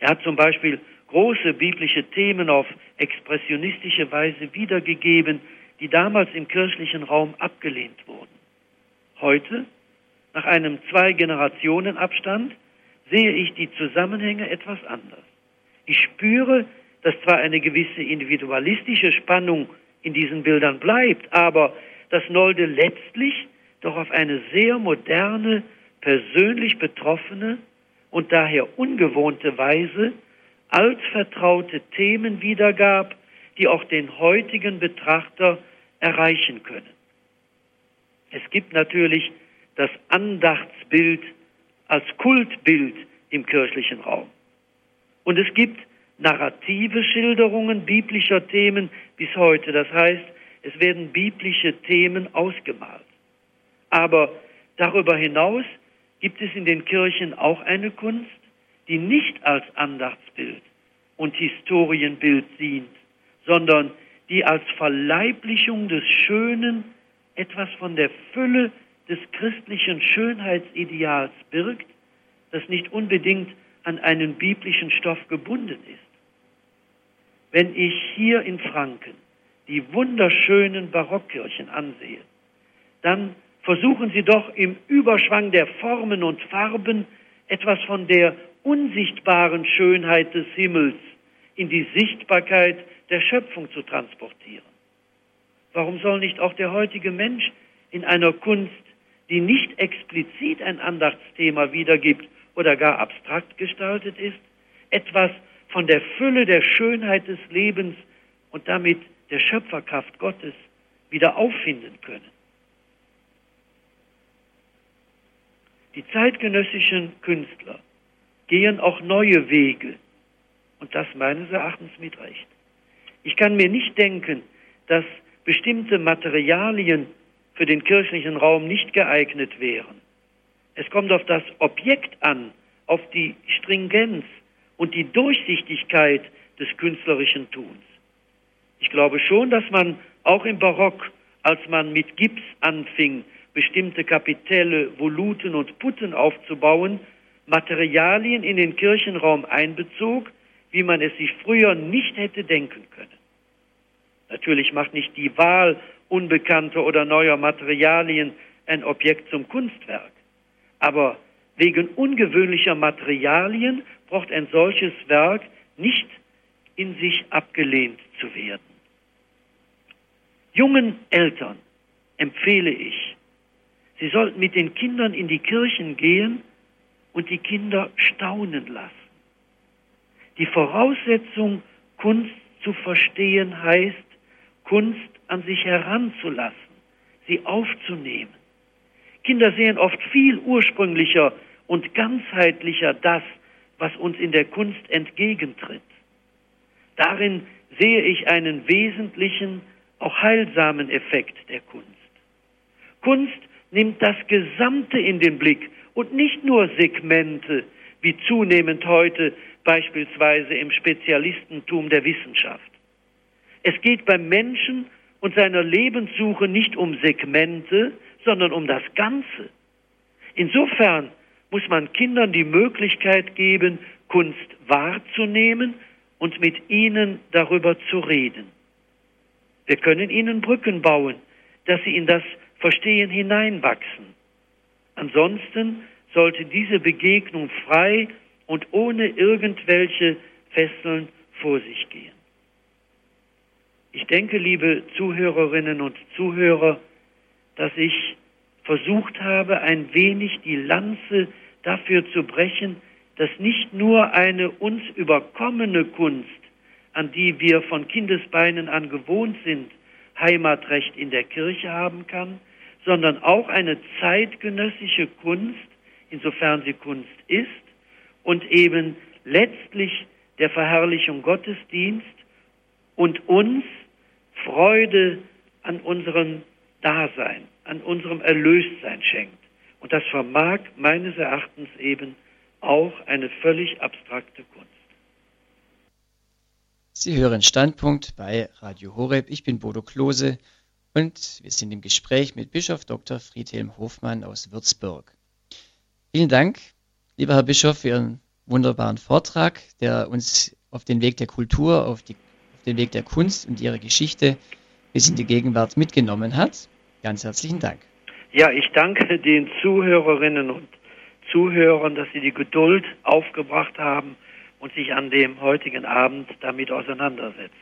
Er hat zum Beispiel große biblische Themen auf expressionistische Weise wiedergegeben, die damals im kirchlichen Raum abgelehnt wurden. Heute, nach einem Zwei-Generationen-Abstand, sehe ich die Zusammenhänge etwas anders. Ich spüre, dass zwar eine gewisse individualistische Spannung in diesen Bildern bleibt, aber dass Nolde letztlich doch auf eine sehr moderne, persönlich betroffene und daher ungewohnte Weise altvertraute Themen wiedergab, die auch den heutigen Betrachter erreichen können. Es gibt natürlich das Andachtsbild als Kultbild im kirchlichen Raum. Und es gibt narrative Schilderungen biblischer Themen bis heute. Das heißt, es werden biblische Themen ausgemalt. Aber darüber hinaus gibt es in den Kirchen auch eine Kunst, die nicht als Andachtsbild und Historienbild dient, sondern die als Verleiblichung des Schönen etwas von der Fülle des christlichen Schönheitsideals birgt, das nicht unbedingt an einen biblischen Stoff gebunden ist. Wenn ich hier in Franken die wunderschönen Barockkirchen ansehe, dann versuchen Sie doch im Überschwang der Formen und Farben etwas von der unsichtbaren Schönheit des Himmels in die Sichtbarkeit der Schöpfung zu transportieren. Warum soll nicht auch der heutige Mensch in einer Kunst, die nicht explizit ein Andachtsthema wiedergibt oder gar abstrakt gestaltet ist, etwas von der Fülle der Schönheit des Lebens und damit der Schöpferkraft Gottes wieder auffinden können? Die zeitgenössischen Künstler gehen auch neue Wege und das meines Erachtens mit Recht. Ich kann mir nicht denken, dass bestimmte Materialien für den kirchlichen Raum nicht geeignet wären. Es kommt auf das Objekt an, auf die Stringenz und die Durchsichtigkeit des künstlerischen Tuns. Ich glaube schon, dass man auch im Barock, als man mit Gips anfing, bestimmte Kapitelle, Voluten und Putten aufzubauen, Materialien in den Kirchenraum einbezog, wie man es sich früher nicht hätte denken können. Natürlich macht nicht die Wahl unbekannter oder neuer Materialien ein Objekt zum Kunstwerk. Aber wegen ungewöhnlicher Materialien braucht ein solches Werk nicht in sich abgelehnt zu werden. Jungen Eltern empfehle ich, sie sollten mit den Kindern in die Kirchen gehen und die Kinder staunen lassen. Die Voraussetzung, Kunst zu verstehen, heißt, Kunst an sich heranzulassen, sie aufzunehmen. Kinder sehen oft viel ursprünglicher und ganzheitlicher das, was uns in der Kunst entgegentritt. Darin sehe ich einen wesentlichen, auch heilsamen Effekt der Kunst. Kunst nimmt das Gesamte in den Blick und nicht nur Segmente, wie zunehmend heute beispielsweise im Spezialistentum der Wissenschaft. Es geht beim Menschen und seiner Lebenssuche nicht um Segmente, sondern um das Ganze. Insofern muss man Kindern die Möglichkeit geben, Kunst wahrzunehmen und mit ihnen darüber zu reden. Wir können ihnen Brücken bauen, dass sie in das Verstehen hineinwachsen. Ansonsten sollte diese Begegnung frei und ohne irgendwelche Fesseln vor sich gehen. Ich denke, liebe Zuhörerinnen und Zuhörer, dass ich versucht habe, ein wenig die Lanze dafür zu brechen, dass nicht nur eine uns überkommene Kunst, an die wir von Kindesbeinen an gewohnt sind, Heimatrecht in der Kirche haben kann, sondern auch eine zeitgenössische Kunst, insofern sie Kunst ist, und eben letztlich der Verherrlichung Gottes dient und uns Freude an unserem Dasein, an unserem Erlöstsein schenkt. Und das vermag meines Erachtens eben auch eine völlig abstrakte Kunst. Sie hören Standpunkt bei Radio Horeb. Ich bin Bodo Klose und wir sind im Gespräch mit Bischof Dr. Friedhelm Hofmann aus Würzburg. Vielen Dank, lieber Herr Bischof, für Ihren wunderbaren Vortrag, der uns auf den Weg der Kultur, auf, die, auf den Weg der Kunst und ihre Geschichte bis in die Gegenwart mitgenommen hat. Ganz herzlichen Dank. Ja, ich danke den Zuhörerinnen und Zuhörern, dass sie die Geduld aufgebracht haben und sich an dem heutigen Abend damit auseinandersetzen.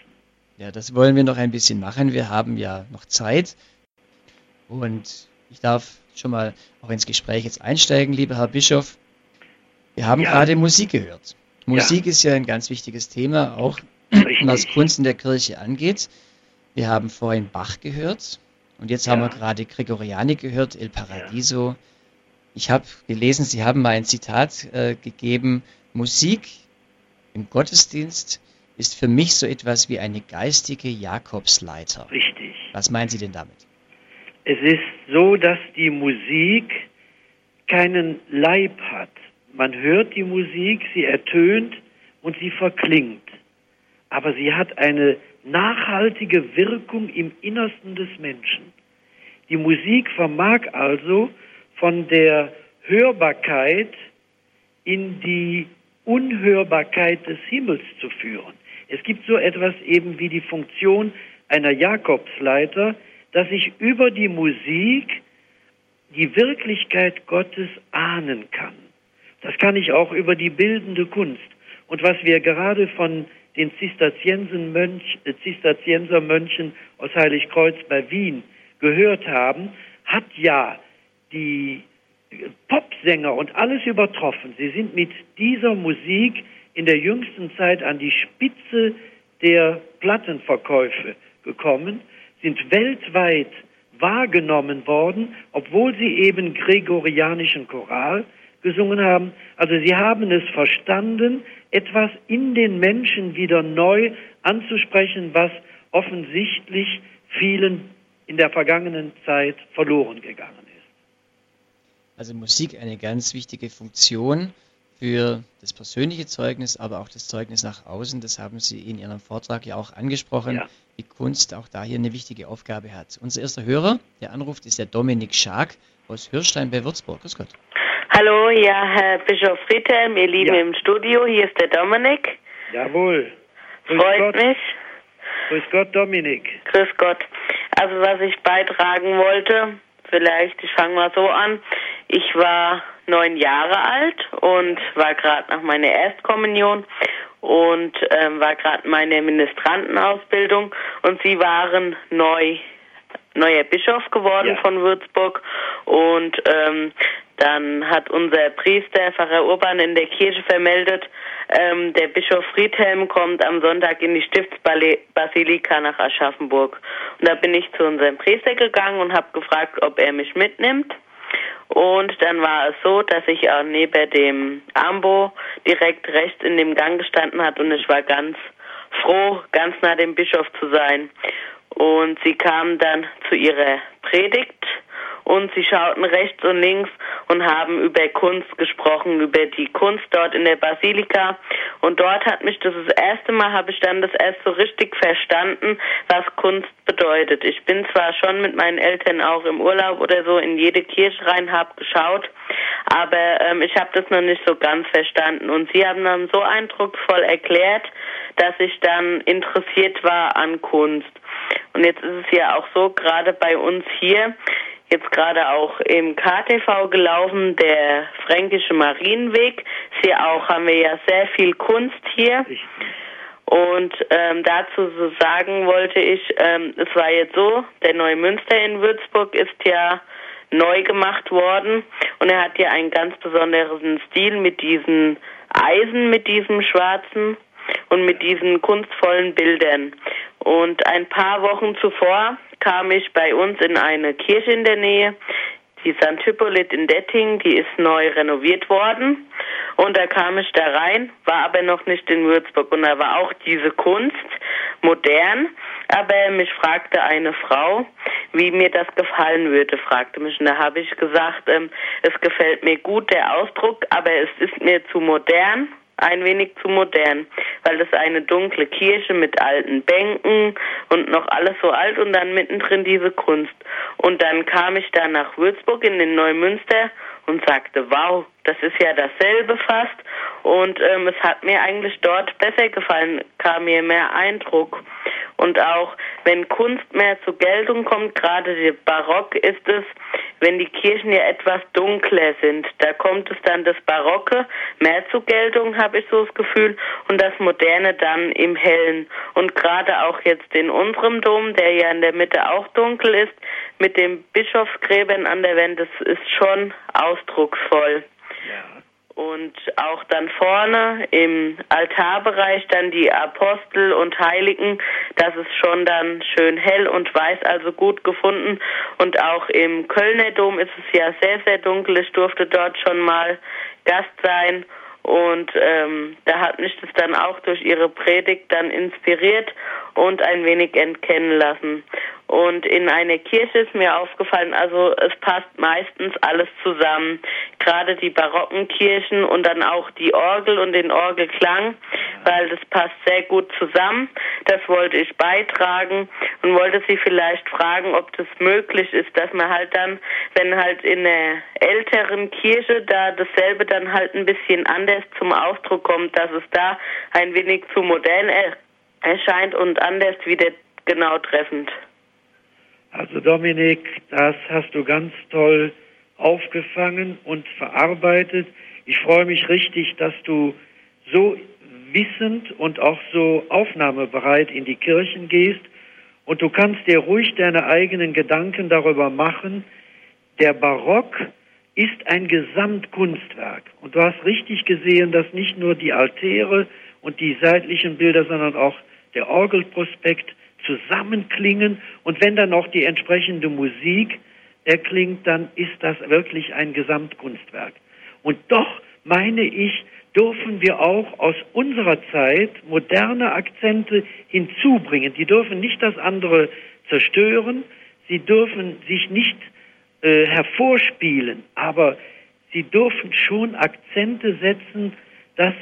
Ja, das wollen wir noch ein bisschen machen. Wir haben ja noch Zeit. Und ich darf schon mal auch ins Gespräch jetzt einsteigen, lieber Herr Bischof. Wir haben ja. gerade Musik gehört. Musik ja. ist ja ein ganz wichtiges Thema, auch Richtig. was Kunst in der Kirche angeht. Wir haben vorhin Bach gehört und jetzt ja. haben wir gerade Gregoriani gehört, El Paradiso. Ich habe gelesen, Sie haben mal ein Zitat äh, gegeben, Musik im Gottesdienst ist für mich so etwas wie eine geistige Jakobsleiter. Richtig. Was meinen Sie denn damit? Es ist so, dass die Musik keinen Leib hat. Man hört die Musik, sie ertönt und sie verklingt. Aber sie hat eine nachhaltige Wirkung im Innersten des Menschen. Die Musik vermag also von der Hörbarkeit in die Unhörbarkeit des Himmels zu führen. Es gibt so etwas eben wie die Funktion einer Jakobsleiter, dass ich über die Musik die Wirklichkeit Gottes ahnen kann. Das kann ich auch über die bildende Kunst. Und was wir gerade von den Zisterziensermönchen äh, Zisterziensermönchen aus Heiligkreuz bei Wien gehört haben, hat ja die Popsänger und alles übertroffen. Sie sind mit dieser Musik in der jüngsten Zeit an die Spitze der Plattenverkäufe gekommen, sind weltweit wahrgenommen worden, obwohl sie eben gregorianischen Choral gesungen haben. Also sie haben es verstanden, etwas in den Menschen wieder neu anzusprechen, was offensichtlich vielen in der vergangenen Zeit verloren gegangen ist. Also Musik eine ganz wichtige Funktion für das persönliche Zeugnis, aber auch das Zeugnis nach außen. Das haben Sie in Ihrem Vortrag ja auch angesprochen, ja. wie Kunst auch da hier eine wichtige Aufgabe hat. Unser erster Hörer, der anruft, ist der Dominik Schark aus Hürstein bei Würzburg. Grüß Gott. Hallo, ja, Herr Bischof Friedhelm, ihr Lieben ja. im Studio, hier ist der Dominik. Jawohl. Grüß Freut Gott. mich. Grüß Gott, Dominik. Grüß Gott. Also was ich beitragen wollte, vielleicht, ich fange mal so an. Ich war neun Jahre alt und war gerade nach meiner Erstkommunion und ähm, war gerade meine Ministrantenausbildung und sie waren neu neuer Bischof geworden ja. von Würzburg und ähm, dann hat unser Priester, Pfarrer Urban, in der Kirche vermeldet, ähm, der Bischof Friedhelm kommt am Sonntag in die Stiftsbasilika nach Aschaffenburg. Und da bin ich zu unserem Priester gegangen und habe gefragt, ob er mich mitnimmt. Und dann war es so, dass ich auch neben dem Ambo direkt rechts in dem Gang gestanden hat und ich war ganz froh, ganz nah dem Bischof zu sein. Und sie kam dann zu ihrer Predigt und sie schauten rechts und links und haben über Kunst gesprochen, über die Kunst dort in der Basilika. Und dort hat mich das, das erste Mal, habe ich dann das erst so richtig verstanden, was Kunst bedeutet. Ich bin zwar schon mit meinen Eltern auch im Urlaub oder so in jede Kirche rein, habe geschaut, aber ähm, ich habe das noch nicht so ganz verstanden. Und sie haben dann so eindrucksvoll erklärt, dass ich dann interessiert war an Kunst. Und jetzt ist es ja auch so, gerade bei uns hier, jetzt gerade auch im KTV gelaufen, der Fränkische Marienweg. Hier auch haben wir ja sehr viel Kunst hier. Und ähm, dazu so sagen wollte ich, ähm, es war jetzt so, der Neumünster in Würzburg ist ja neu gemacht worden und er hat ja einen ganz besonderen Stil mit diesen Eisen, mit diesem schwarzen und mit diesen kunstvollen Bildern. Und ein paar Wochen zuvor kam ich bei uns in eine Kirche in der Nähe, die St. Hippolyt in Detting, die ist neu renoviert worden. Und da kam ich da rein, war aber noch nicht in Würzburg. Und da war auch diese Kunst modern. Aber mich fragte eine Frau, wie mir das gefallen würde, fragte mich. Und da habe ich gesagt, ähm, es gefällt mir gut der Ausdruck, aber es ist mir zu modern ein wenig zu modern, weil das eine dunkle Kirche mit alten Bänken und noch alles so alt und dann mittendrin diese Kunst. Und dann kam ich da nach Würzburg in den Neumünster und sagte, wow, das ist ja dasselbe fast. Und ähm, es hat mir eigentlich dort besser gefallen, kam mir mehr Eindruck. Und auch wenn Kunst mehr zur Geltung kommt, gerade der Barock ist es, wenn die Kirchen ja etwas dunkler sind, da kommt es dann das Barocke mehr zur Geltung, habe ich so das Gefühl, und das Moderne dann im Hellen. Und gerade auch jetzt in unserem Dom, der ja in der Mitte auch dunkel ist, mit dem Bischofsgräben an der Wand, das ist schon ausdrucksvoll. Und auch dann vorne im Altarbereich dann die Apostel und Heiligen, das ist schon dann schön hell und weiß, also gut gefunden. Und auch im Kölner Dom ist es ja sehr, sehr dunkel. Ich durfte dort schon mal Gast sein. Und ähm, da hat mich das dann auch durch ihre Predigt dann inspiriert und ein wenig entkennen lassen. Und in einer Kirche ist mir aufgefallen, also es passt meistens alles zusammen. Gerade die barocken Kirchen und dann auch die Orgel und den Orgelklang, weil das passt sehr gut zusammen. Das wollte ich beitragen und wollte Sie vielleicht fragen, ob das möglich ist, dass man halt dann, wenn halt in einer älteren Kirche da dasselbe dann halt ein bisschen anders zum Ausdruck kommt, dass es da ein wenig zu modern erscheint und anders wieder genau treffend. Also Dominik, das hast du ganz toll aufgefangen und verarbeitet. Ich freue mich richtig, dass du so wissend und auch so aufnahmebereit in die Kirchen gehst und du kannst dir ruhig deine eigenen Gedanken darüber machen. Der Barock ist ein Gesamtkunstwerk. Und du hast richtig gesehen, dass nicht nur die Altäre und die seitlichen Bilder, sondern auch der Orgelprospekt zusammenklingen und wenn dann noch die entsprechende Musik erklingt, dann ist das wirklich ein Gesamtkunstwerk. Und doch meine ich, dürfen wir auch aus unserer Zeit moderne Akzente hinzubringen. Die dürfen nicht das andere zerstören, sie dürfen sich nicht äh, hervorspielen, aber sie dürfen schon Akzente setzen, dass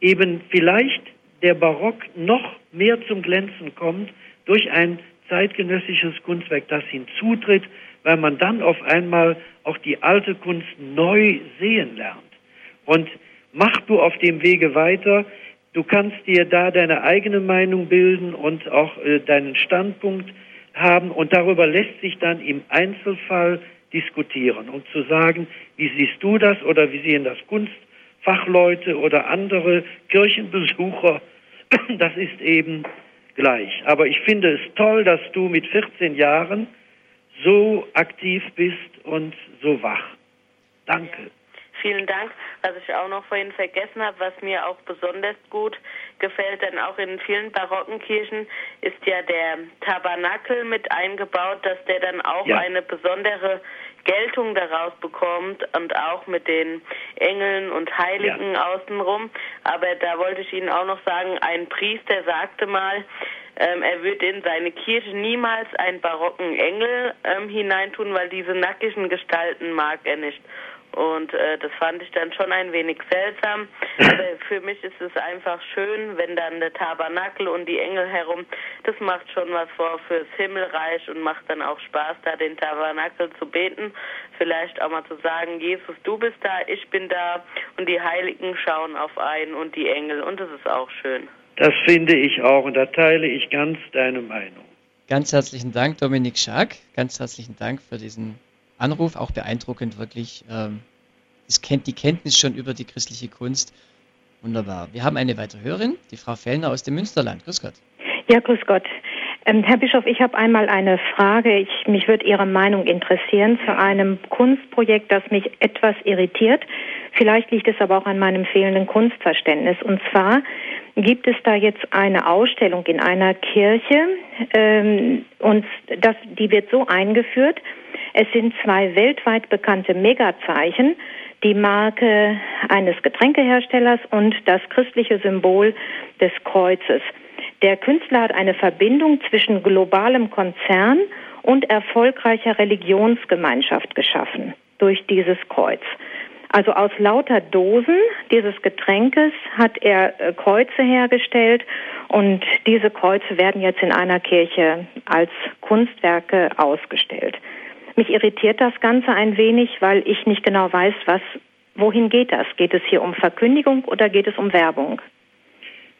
eben vielleicht der Barock noch mehr zum Glänzen kommt durch ein zeitgenössisches Kunstwerk, das hinzutritt, weil man dann auf einmal auch die alte Kunst neu sehen lernt. Und mach du auf dem Wege weiter. Du kannst dir da deine eigene Meinung bilden und auch äh, deinen Standpunkt haben und darüber lässt sich dann im Einzelfall diskutieren und zu sagen, wie siehst du das oder wie sehen das Kunstfachleute oder andere Kirchenbesucher, das ist eben gleich. Aber ich finde es toll, dass du mit 14 Jahren so aktiv bist und so wach. Danke. Vielen Dank. Was ich auch noch vorhin vergessen habe, was mir auch besonders gut gefällt, denn auch in vielen barocken Kirchen ist ja der Tabernakel mit eingebaut, dass der dann auch ja. eine besondere Geltung daraus bekommt und auch mit den Engeln und Heiligen ja. außenrum. Aber da wollte ich Ihnen auch noch sagen, ein Priester sagte mal, ähm, er würde in seine Kirche niemals einen barocken Engel ähm, hineintun, weil diese nackigen Gestalten mag er nicht. Und äh, das fand ich dann schon ein wenig seltsam. Aber für mich ist es einfach schön, wenn dann der Tabernakel und die Engel herum, das macht schon was vor fürs Himmelreich und macht dann auch Spaß, da den Tabernakel zu beten. Vielleicht auch mal zu sagen, Jesus, du bist da, ich bin da und die Heiligen schauen auf einen und die Engel und das ist auch schön. Das finde ich auch und da teile ich ganz deine Meinung. Ganz herzlichen Dank, Dominik Schack. Ganz herzlichen Dank für diesen Anruf, auch beeindruckend wirklich. Ähm, es kennt die Kenntnis schon über die christliche Kunst. Wunderbar. Wir haben eine weitere Hörerin, die Frau Fellner aus dem Münsterland. Grüß Gott. Ja, grüß Gott. Ähm, Herr Bischof, ich habe einmal eine Frage. Ich, mich würde Ihre Meinung interessieren zu einem Kunstprojekt, das mich etwas irritiert. Vielleicht liegt es aber auch an meinem fehlenden Kunstverständnis. Und zwar gibt es da jetzt eine Ausstellung in einer Kirche ähm, und das, die wird so eingeführt, es sind zwei weltweit bekannte Megazeichen, die Marke eines Getränkeherstellers und das christliche Symbol des Kreuzes. Der Künstler hat eine Verbindung zwischen globalem Konzern und erfolgreicher Religionsgemeinschaft geschaffen durch dieses Kreuz. Also aus lauter Dosen dieses Getränkes hat er äh, Kreuze hergestellt und diese Kreuze werden jetzt in einer Kirche als Kunstwerke ausgestellt. Mich irritiert das Ganze ein wenig, weil ich nicht genau weiß, was, wohin geht das? Geht es hier um Verkündigung oder geht es um Werbung?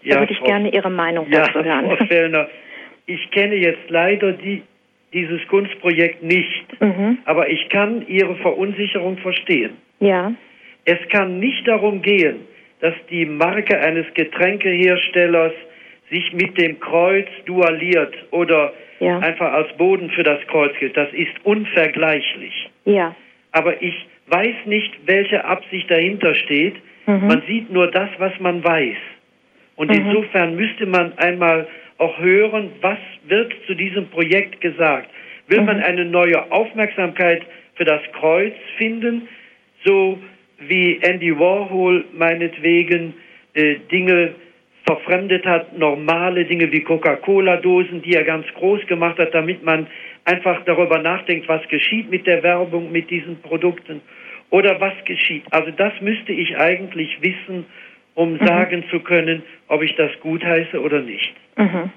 Ja, da würde ich Frau, gerne Ihre Meinung ja, dazu hören. Frau Fellner, ich kenne jetzt leider die, dieses Kunstprojekt nicht, mhm. aber ich kann Ihre Verunsicherung verstehen. Ja. Es kann nicht darum gehen, dass die Marke eines Getränkeherstellers sich mit dem Kreuz dualiert oder ja. einfach als Boden für das Kreuz gilt. Das ist unvergleichlich. Ja. Aber ich weiß nicht, welche Absicht dahinter steht. Mhm. Man sieht nur das, was man weiß. Und mhm. insofern müsste man einmal auch hören, was wird zu diesem Projekt gesagt. Will mhm. man eine neue Aufmerksamkeit für das Kreuz finden, so wie Andy Warhol meinetwegen äh, Dinge verfremdet hat, normale Dinge wie Coca-Cola-Dosen, die er ganz groß gemacht hat, damit man einfach darüber nachdenkt, was geschieht mit der Werbung, mit diesen Produkten oder was geschieht. Also das müsste ich eigentlich wissen, um mhm. sagen zu können, ob ich das gut heiße oder nicht. Mhm.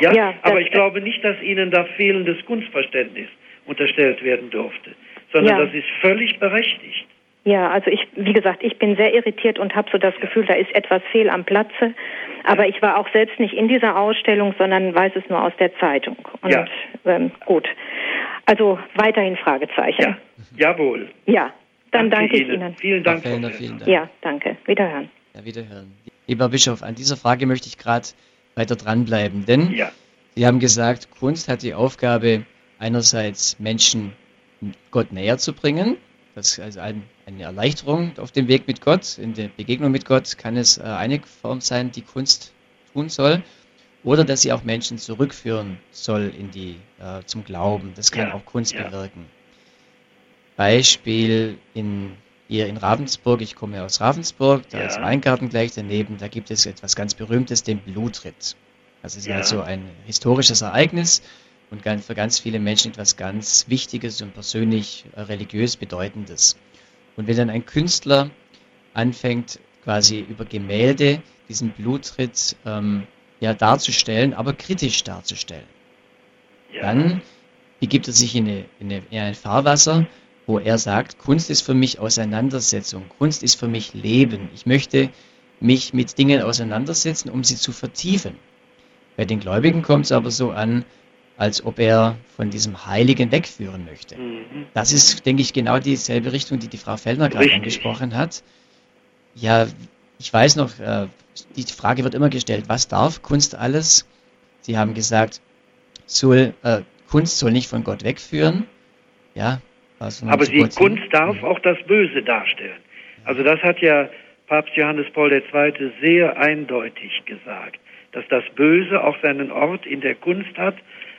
Ja, ja aber ich glaube nicht, dass Ihnen da fehlendes Kunstverständnis unterstellt werden durfte, sondern ja. das ist völlig berechtigt. Ja, also ich, wie gesagt, ich bin sehr irritiert und habe so das Gefühl, da ist etwas fehl am Platze. Aber ich war auch selbst nicht in dieser Ausstellung, sondern weiß es nur aus der Zeitung. Und ja. ähm, gut. Also weiterhin Fragezeichen. Ja, jawohl. Ja, dann danke, danke ich Ihnen. Vielen Dank. Fellner, vielen Dank. Ja, danke. Wiederhören. Ja, wiederhören. Lieber Bischof, an dieser Frage möchte ich gerade weiter dranbleiben, denn ja. Sie haben gesagt, Kunst hat die Aufgabe, einerseits Menschen Gott näher zu bringen, das ist also ein, eine Erleichterung auf dem Weg mit Gott. In der Begegnung mit Gott kann es äh, eine Form sein, die Kunst tun soll. Oder dass sie auch Menschen zurückführen soll in die, äh, zum Glauben. Das kann ja, auch Kunst ja. bewirken. Beispiel in, hier in Ravensburg. Ich komme aus Ravensburg. Da ja. ist Weingarten gleich daneben. Da gibt es etwas ganz Berühmtes, den Blutritt. Das ist also ein historisches Ereignis und für ganz viele Menschen etwas ganz Wichtiges und persönlich religiös Bedeutendes. Und wenn dann ein Künstler anfängt, quasi über Gemälde diesen Blutritt ähm, ja, darzustellen, aber kritisch darzustellen, ja. dann begibt er sich in, eine, in, eine, in ein Fahrwasser, wo er sagt, Kunst ist für mich Auseinandersetzung, Kunst ist für mich Leben. Ich möchte mich mit Dingen auseinandersetzen, um sie zu vertiefen. Bei den Gläubigen kommt es aber so an, als ob er von diesem Heiligen wegführen möchte. Mhm. Das ist, denke ich, genau dieselbe Richtung, die die Frau Fellner gerade angesprochen hat. Ja, ich weiß noch, äh, die Frage wird immer gestellt, was darf Kunst alles? Sie haben gesagt, soll, äh, Kunst soll nicht von Gott wegführen. Ja, aber die Kunst darf mhm. auch das Böse darstellen. Also das hat ja Papst Johannes Paul II. sehr eindeutig gesagt, dass das Böse auch seinen Ort in der Kunst hat,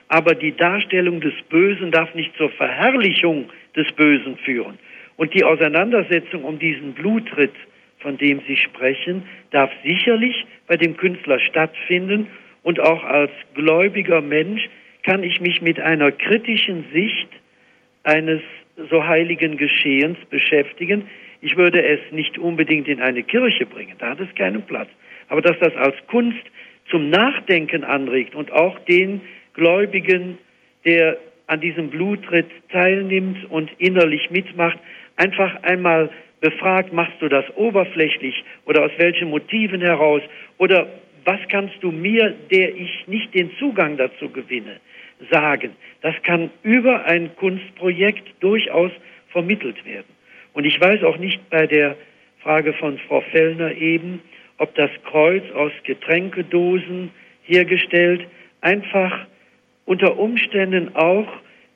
aber die Darstellung des Bösen darf nicht zur Verherrlichung des Bösen führen. Und die Auseinandersetzung um diesen Blutritt, von dem Sie sprechen, darf sicherlich bei dem Künstler stattfinden und auch als gläubiger Mensch kann ich mich mit einer kritischen Sicht eines so heiligen Geschehens beschäftigen. Ich würde es nicht unbedingt in eine Kirche bringen, da hat es keinen Platz. Aber dass das als Kunst zum Nachdenken anregt und auch den Gläubigen, der an diesem Blutritt teilnimmt und innerlich mitmacht, einfach einmal befragt, machst du das oberflächlich oder aus welchen Motiven heraus oder was kannst du mir, der ich nicht den Zugang dazu gewinne, sagen? Das kann über ein Kunstprojekt durchaus vermittelt werden. Und ich weiß auch nicht bei der Frage von Frau Fellner eben, ob das Kreuz aus Getränkedosen hergestellt einfach unter Umständen auch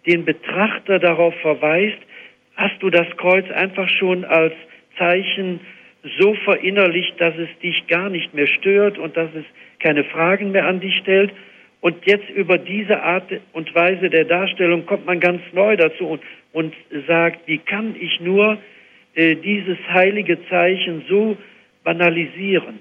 den Betrachter darauf verweist, hast du das Kreuz einfach schon als Zeichen so verinnerlicht, dass es dich gar nicht mehr stört und dass es keine Fragen mehr an dich stellt. Und jetzt über diese Art und Weise der Darstellung kommt man ganz neu dazu und, und sagt, wie kann ich nur äh, dieses heilige Zeichen so banalisieren?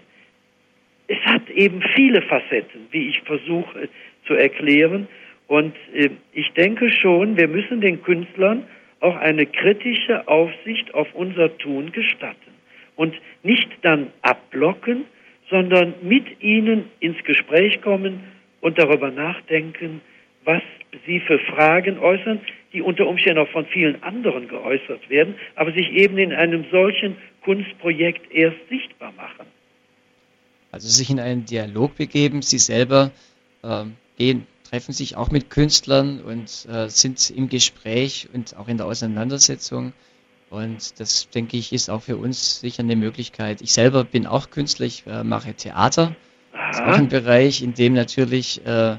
Es hat eben viele Facetten, wie ich versuche zu erklären. Und äh, ich denke schon, wir müssen den Künstlern auch eine kritische Aufsicht auf unser Tun gestatten und nicht dann abblocken, sondern mit ihnen ins Gespräch kommen und darüber nachdenken, was sie für Fragen äußern, die unter Umständen auch von vielen anderen geäußert werden, aber sich eben in einem solchen Kunstprojekt erst sichtbar machen. Also sich in einen Dialog begeben, sie selber äh, gehen treffen sich auch mit Künstlern und äh, sind im Gespräch und auch in der Auseinandersetzung. Und das, denke ich, ist auch für uns sicher eine Möglichkeit. Ich selber bin auch Künstler, ich äh, mache Theater. Auch ein Bereich, in dem natürlich äh,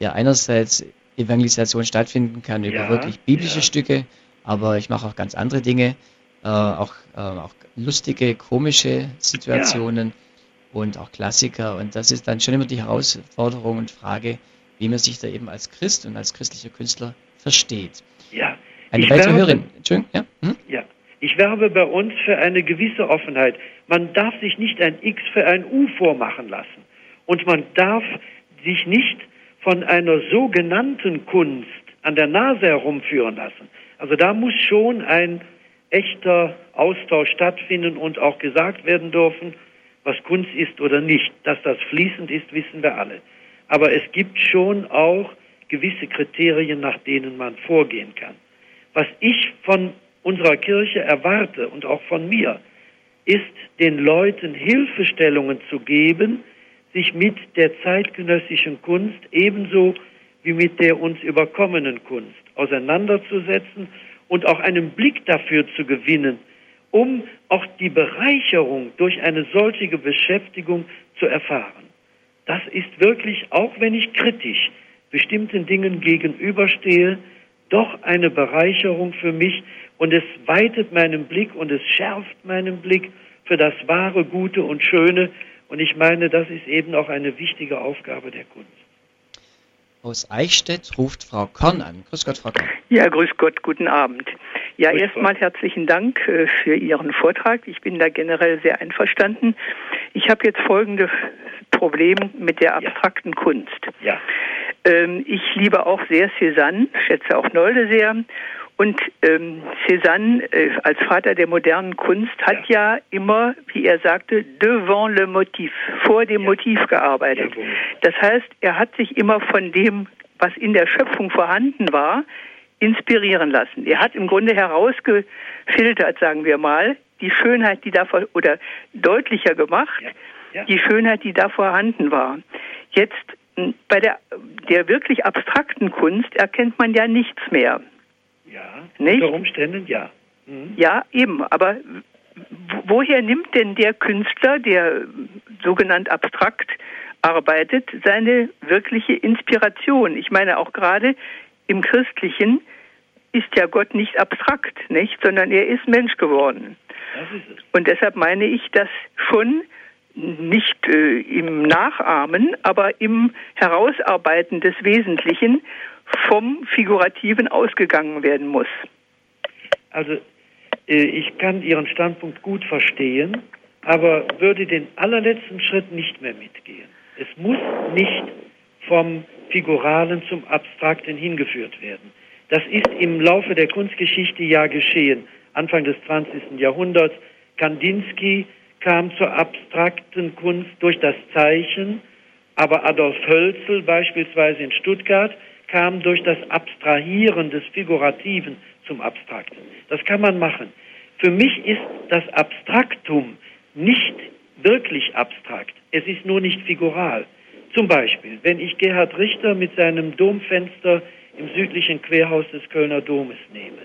ja einerseits Evangelisation stattfinden kann über ja, wirklich biblische ja. Stücke, aber ich mache auch ganz andere Dinge, äh, auch, äh, auch lustige, komische Situationen ja. und auch Klassiker. Und das ist dann schon immer die Herausforderung und Frage, wie man sich da eben als Christ und als christlicher Künstler versteht. Ja. Eine ich weitere Hörerin. Entschuldigung, ja? Hm? Ja. Ich werbe bei uns für eine gewisse Offenheit. Man darf sich nicht ein X für ein U vormachen lassen. Und man darf sich nicht von einer sogenannten Kunst an der Nase herumführen lassen. Also da muss schon ein echter Austausch stattfinden und auch gesagt werden dürfen, was Kunst ist oder nicht. Dass das fließend ist, wissen wir alle. Aber es gibt schon auch gewisse Kriterien, nach denen man vorgehen kann. Was ich von unserer Kirche erwarte und auch von mir, ist den Leuten Hilfestellungen zu geben, sich mit der zeitgenössischen Kunst ebenso wie mit der uns überkommenen Kunst auseinanderzusetzen und auch einen Blick dafür zu gewinnen, um auch die Bereicherung durch eine solche Beschäftigung zu erfahren das ist wirklich, auch wenn ich kritisch bestimmten Dingen gegenüberstehe, doch eine Bereicherung für mich und es weitet meinen Blick und es schärft meinen Blick für das wahre, Gute und Schöne. Und ich meine, das ist eben auch eine wichtige Aufgabe der Kunst. Aus Eichstätt ruft Frau Korn an. Grüß Gott, Frau Korn. Ja, grüß Gott, guten Abend. Ja, erstmal herzlichen Dank äh, für Ihren Vortrag. Ich bin da generell sehr einverstanden. Ich habe jetzt folgende Problem mit der abstrakten ja. Kunst. Ja. Ähm, ich liebe auch sehr Cézanne, schätze auch Nolde sehr. Und ähm, Cézanne äh, als Vater der modernen Kunst hat ja. ja. immer, wie er sagte, devant le motif, vor dem ja. Motiv gearbeitet. Das heißt, er hat sich immer von dem, was in der Schöpfung vorhanden war, inspirieren lassen. Er hat im Grunde herausgefiltert, sagen wir mal, die Schönheit, die da vor, oder deutlicher gemacht, die Schönheit, die da vorhanden war. Jetzt bei der, der wirklich abstrakten Kunst erkennt man ja nichts mehr. Ja, nicht? unter Umständen ja. Mhm. Ja, eben, aber woher nimmt denn der Künstler, der sogenannt abstrakt arbeitet, seine wirkliche Inspiration? Ich meine auch gerade im Christlichen ist ja Gott nicht abstrakt, nicht, sondern er ist Mensch geworden. Und deshalb meine ich, dass schon nicht äh, im Nachahmen, aber im Herausarbeiten des Wesentlichen vom Figurativen ausgegangen werden muss. Also äh, ich kann Ihren Standpunkt gut verstehen, aber würde den allerletzten Schritt nicht mehr mitgehen. Es muss nicht vom Figuralen zum Abstrakten hingeführt werden. Das ist im Laufe der Kunstgeschichte ja geschehen. Anfang des 20. Jahrhunderts. Kandinsky kam zur abstrakten Kunst durch das Zeichen, aber Adolf Hölzel beispielsweise in Stuttgart kam durch das Abstrahieren des Figurativen zum Abstrakten. Das kann man machen. Für mich ist das Abstraktum nicht wirklich abstrakt. Es ist nur nicht figural. Zum Beispiel, wenn ich Gerhard Richter mit seinem Domfenster im südlichen Querhaus des Kölner Domes nehme.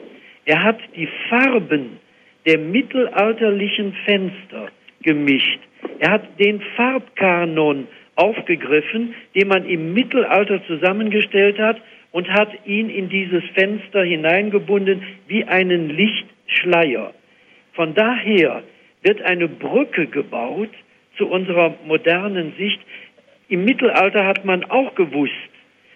Er hat die Farben der mittelalterlichen Fenster gemischt. Er hat den Farbkanon aufgegriffen, den man im Mittelalter zusammengestellt hat und hat ihn in dieses Fenster hineingebunden wie einen Lichtschleier. Von daher wird eine Brücke gebaut zu unserer modernen Sicht. Im Mittelalter hat man auch gewusst,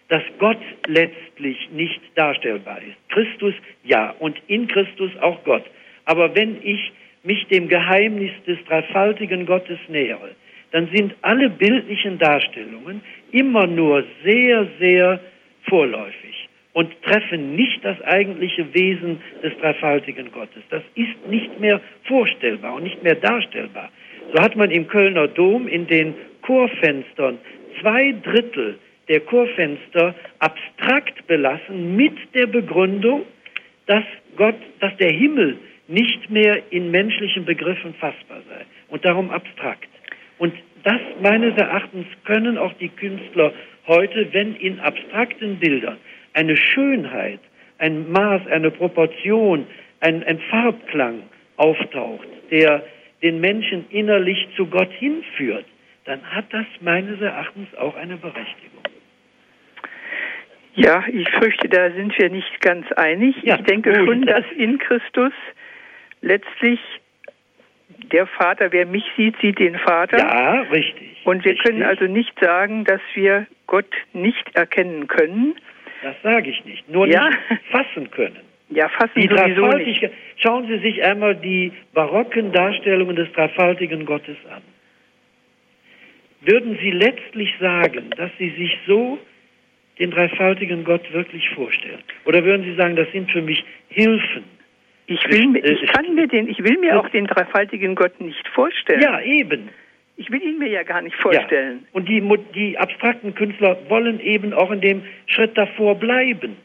dass Gott letztlich nicht darstellbar ist. Christus ja und in Christus auch Gott. Aber wenn ich mich dem Geheimnis des dreifaltigen Gottes nähere, dann sind alle bildlichen Darstellungen immer nur sehr, sehr vorläufig und treffen nicht das eigentliche Wesen des dreifaltigen Gottes. Das ist nicht mehr vorstellbar und nicht mehr darstellbar. So hat man im Kölner Dom in den Chorfenstern zwei Drittel der Chorfenster abstrakt belassen mit der Begründung, dass Gott, dass der Himmel nicht mehr in menschlichen Begriffen fassbar sei und darum abstrakt. Und das meines Erachtens können auch die Künstler heute, wenn in abstrakten Bildern eine Schönheit, ein Maß, eine Proportion, ein, ein Farbklang auftaucht, der den Menschen innerlich zu Gott hinführt, dann hat das meines Erachtens auch eine Berechtigung. Ja, ich fürchte, da sind wir nicht ganz einig. Ja, ich denke gut. schon, dass in Christus letztlich der Vater, wer mich sieht, sieht den Vater. Ja, richtig. Und wir richtig. können also nicht sagen, dass wir Gott nicht erkennen können. Das sage ich nicht. Nur ja. nicht fassen können. Ja, fassen die sowieso nicht. Schauen Sie sich einmal die barocken Darstellungen des dreifaltigen Gottes an. Würden Sie letztlich sagen, dass Sie sich so den dreifaltigen Gott wirklich vorstellen? Oder würden Sie sagen, das sind für mich Hilfen? Ich will, ich kann mir den, ich will mir auch den dreifaltigen Gott nicht vorstellen. Ja, eben. Ich will ihn mir ja gar nicht vorstellen. Ja. Und die, die abstrakten Künstler wollen eben auch in dem Schritt davor bleiben.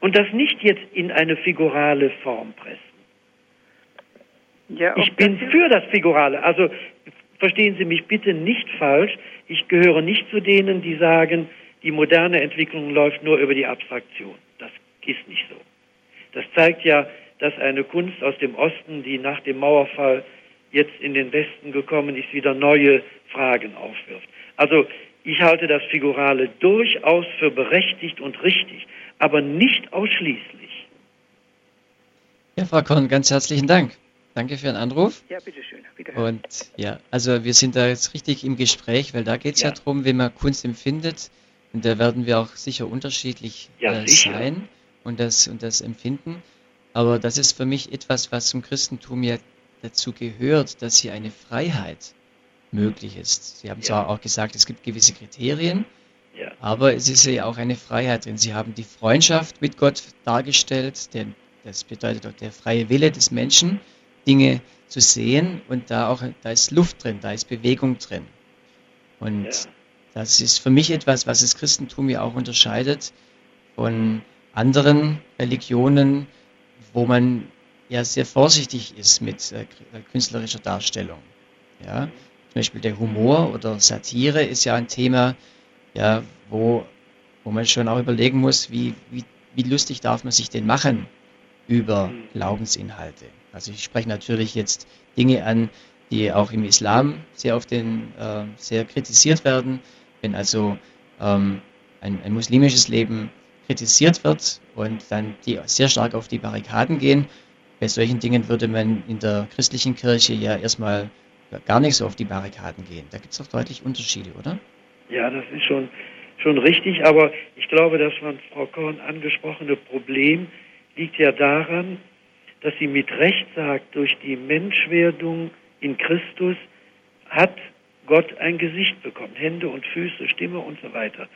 Und das nicht jetzt in eine figurale Form pressen. Ja, ich bin für das Figurale. Also verstehen Sie mich bitte nicht falsch. Ich gehöre nicht zu denen, die sagen, die moderne Entwicklung läuft nur über die Abstraktion. Das ist nicht so. Das zeigt ja, dass eine Kunst aus dem Osten, die nach dem Mauerfall jetzt in den Westen gekommen ist, wieder neue Fragen aufwirft. Also ich halte das Figurale durchaus für berechtigt und richtig, aber nicht ausschließlich. Ja, Frau Korn, ganz herzlichen Dank. Danke für den Anruf. Ja, bitteschön. Und ja, also wir sind da jetzt richtig im Gespräch, weil da geht es ja. ja darum, wie man Kunst empfindet. Und da werden wir auch sicher unterschiedlich ja, äh, sicher. sein und das, und das empfinden. Aber das ist für mich etwas, was zum Christentum ja dazu gehört, dass hier eine Freiheit möglich ist. Sie haben ja. zwar auch gesagt, es gibt gewisse Kriterien, ja. aber es ist ja auch eine Freiheit drin. Sie haben die Freundschaft mit Gott dargestellt, denn das bedeutet auch der freie Wille des Menschen Dinge zu sehen und da auch, da ist Luft drin, da ist Bewegung drin. Und ja. das ist für mich etwas, was das Christentum ja auch unterscheidet von anderen Religionen, wo man ja sehr vorsichtig ist mit äh, künstlerischer Darstellung. Ja, zum Beispiel der Humor oder Satire ist ja ein Thema, ja, wo, wo man schon auch überlegen muss, wie, wie, wie lustig darf man sich denn machen über Glaubensinhalte. Also ich spreche natürlich jetzt Dinge an, die auch im Islam sehr auf den äh, sehr kritisiert werden. Wenn also ähm, ein, ein muslimisches Leben kritisiert wird und dann die sehr stark auf die Barrikaden gehen, bei solchen Dingen würde man in der christlichen Kirche ja erstmal gar nicht so auf die Barrikaden gehen. Da gibt es doch deutlich Unterschiede, oder? Ja, das ist schon, schon richtig, aber ich glaube, das von Frau Korn angesprochene Problem liegt ja daran, dass sie mit Recht sagt, durch die Menschwerdung in Christus hat Gott ein Gesicht bekommen, Hände und Füße, Stimme und so weiter.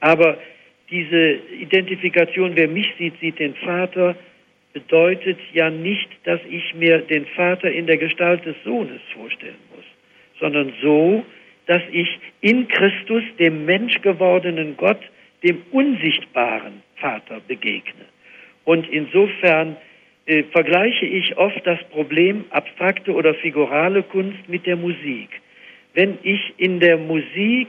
Aber diese Identifikation, wer mich sieht, sieht den Vater, bedeutet ja nicht, dass ich mir den Vater in der Gestalt des Sohnes vorstellen muss, sondern so, dass ich in Christus dem menschgewordenen Gott, dem unsichtbaren Vater begegne. Und insofern äh, vergleiche ich oft das Problem abstrakte oder figurale Kunst mit der Musik. Wenn ich in der Musik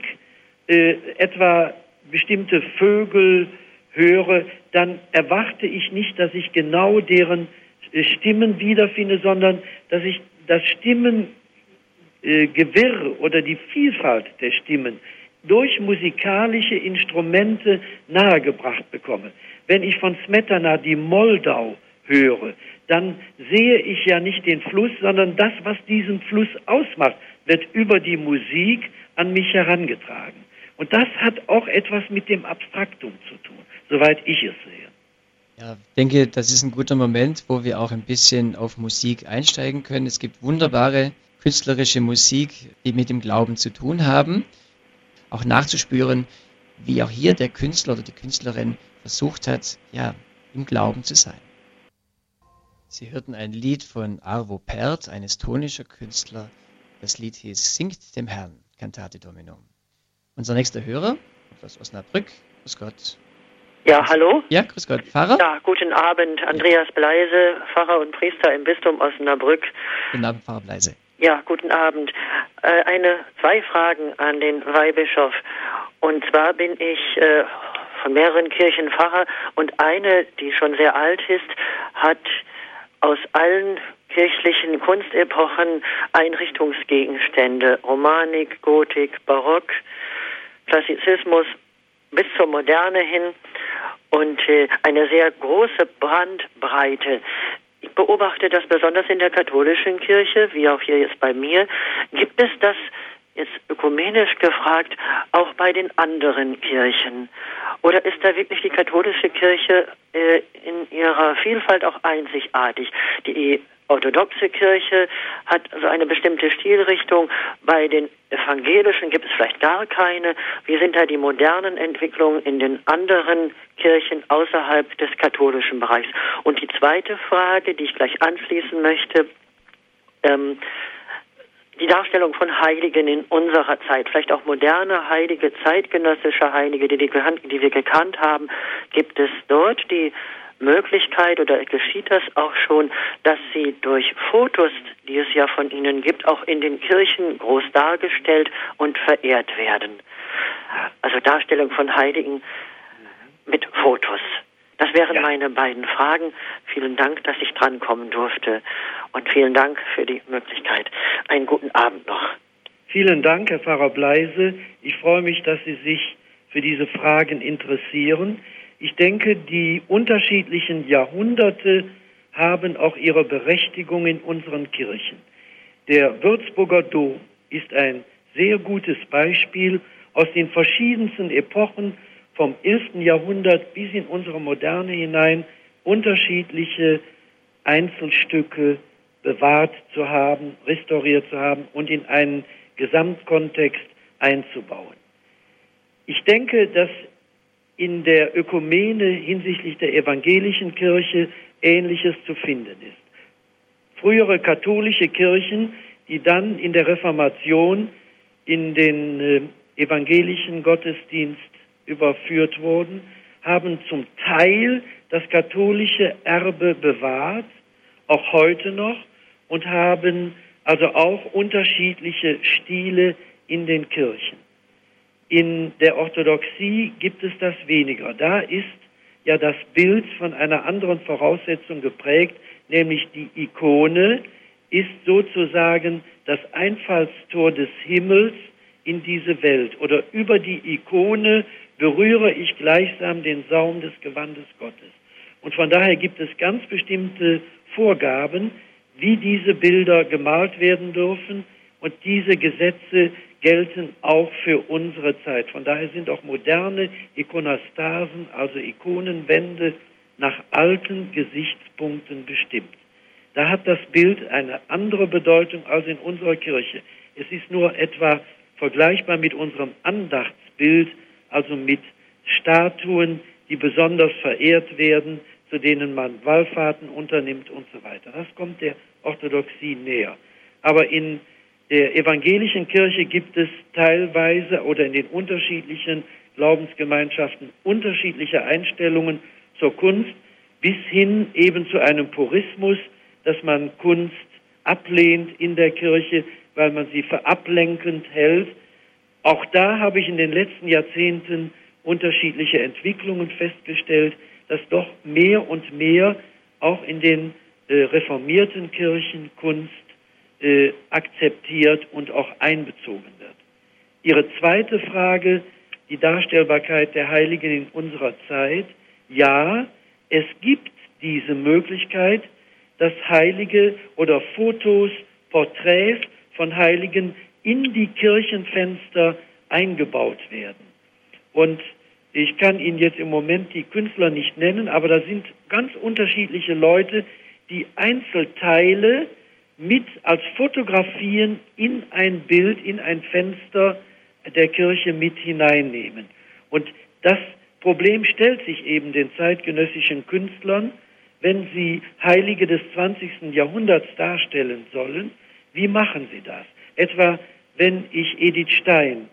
äh, etwa bestimmte Vögel höre, dann erwarte ich nicht, dass ich genau deren äh, Stimmen wiederfinde, sondern dass ich das Stimmengewirr äh, oder die Vielfalt der Stimmen durch musikalische Instrumente nahegebracht bekomme. Wenn ich von Smetana die Moldau höre, dann sehe ich ja nicht den Fluss, sondern das, was diesen Fluss ausmacht, wird über die Musik an mich herangetragen. Und das hat auch etwas mit dem Abstraktum zu tun, soweit ich es sehe. Ja, ich denke, das ist ein guter Moment, wo wir auch ein bisschen auf Musik einsteigen können. Es gibt wunderbare künstlerische Musik, die mit dem Glauben zu tun haben. Auch nachzuspüren, wie auch hier der Künstler oder die Künstlerin versucht hat, ja, im Glauben zu sein. Sie hörten ein Lied von Arvo Pärt, ein estonischer Künstler. Das Lied hieß Singt dem Herrn, Cantate Dominum. Unser nächster Hörer aus Osnabrück. Grüß Gott. Ja, hallo? Ja, grüß Gott. Pfarrer? Ja, guten Abend. Andreas Bleise, Pfarrer und Priester im Bistum Osnabrück. Guten Abend, Pfarrer Bleise. Ja, guten Abend. Äh, eine, zwei Fragen an den Weihbischof. Und zwar bin ich äh, von mehreren Kirchen Pfarrer und eine, die schon sehr alt ist, hat aus allen kirchlichen Kunstepochen Einrichtungsgegenstände, Romanik, Gotik, Barock, Klassizismus bis zur Moderne hin und äh, eine sehr große Brandbreite. Ich beobachte das besonders in der katholischen Kirche, wie auch hier jetzt bei mir. Gibt es das jetzt ökumenisch gefragt auch bei den anderen Kirchen? Oder ist da wirklich die katholische Kirche äh, in ihrer Vielfalt auch einzigartig? Die orthodoxe Kirche hat so eine bestimmte Stilrichtung. Bei den evangelischen gibt es vielleicht gar keine. Wie sind da die modernen Entwicklungen in den anderen Kirchen außerhalb des katholischen Bereichs? Und die zweite Frage, die ich gleich anschließen möchte, ähm, die Darstellung von Heiligen in unserer Zeit, vielleicht auch moderne Heilige, zeitgenössische Heilige, die, die, die wir gekannt haben, gibt es dort die Möglichkeit oder geschieht das auch schon, dass sie durch Fotos, die es ja von ihnen gibt, auch in den Kirchen groß dargestellt und verehrt werden. Also Darstellung von Heiligen mit Fotos. Das wären ja. meine beiden Fragen. Vielen Dank, dass ich drankommen durfte und vielen Dank für die Möglichkeit. Einen guten Abend noch. Vielen Dank, Herr Pfarrer Bleise. Ich freue mich, dass Sie sich für diese Fragen interessieren. Ich denke, die unterschiedlichen Jahrhunderte haben auch ihre Berechtigung in unseren Kirchen. Der Würzburger Dom ist ein sehr gutes Beispiel aus den verschiedensten Epochen vom 11. Jahrhundert bis in unsere Moderne hinein unterschiedliche Einzelstücke bewahrt zu haben, restauriert zu haben und in einen Gesamtkontext einzubauen. Ich denke, dass in der Ökumene hinsichtlich der evangelischen Kirche Ähnliches zu finden ist. Frühere katholische Kirchen, die dann in der Reformation in den äh, evangelischen Gottesdienst überführt wurden, haben zum Teil das katholische Erbe bewahrt auch heute noch und haben also auch unterschiedliche Stile in den Kirchen. In der Orthodoxie gibt es das weniger. Da ist ja das Bild von einer anderen Voraussetzung geprägt, nämlich die Ikone ist sozusagen das Einfallstor des Himmels in diese Welt. Oder über die Ikone berühre ich gleichsam den Saum des Gewandes Gottes. Und von daher gibt es ganz bestimmte Vorgaben, wie diese Bilder gemalt werden dürfen. Und diese Gesetze gelten auch für unsere Zeit. Von daher sind auch moderne Ikonastasen, also Ikonenwände, nach alten Gesichtspunkten bestimmt. Da hat das Bild eine andere Bedeutung als in unserer Kirche. Es ist nur etwa vergleichbar mit unserem Andachtsbild, also mit Statuen, die besonders verehrt werden, zu denen man Wallfahrten unternimmt und so weiter. Das kommt der Orthodoxie näher. Aber in der evangelischen Kirche gibt es teilweise oder in den unterschiedlichen Glaubensgemeinschaften unterschiedliche Einstellungen zur Kunst bis hin eben zu einem Purismus, dass man Kunst ablehnt in der Kirche, weil man sie für ablenkend hält. Auch da habe ich in den letzten Jahrzehnten unterschiedliche Entwicklungen festgestellt, dass doch mehr und mehr auch in den äh, reformierten Kirchen Kunst äh, akzeptiert und auch einbezogen wird. Ihre zweite Frage, die Darstellbarkeit der Heiligen in unserer Zeit. Ja, es gibt diese Möglichkeit, dass Heilige oder Fotos, Porträts von Heiligen in die Kirchenfenster eingebaut werden. Und ich kann Ihnen jetzt im Moment die Künstler nicht nennen, aber da sind ganz unterschiedliche Leute, die Einzelteile mit als Fotografien in ein Bild, in ein Fenster der Kirche mit hineinnehmen. Und das Problem stellt sich eben den zeitgenössischen Künstlern, wenn sie Heilige des 20. Jahrhunderts darstellen sollen. Wie machen sie das? Etwa wenn ich Edith Stein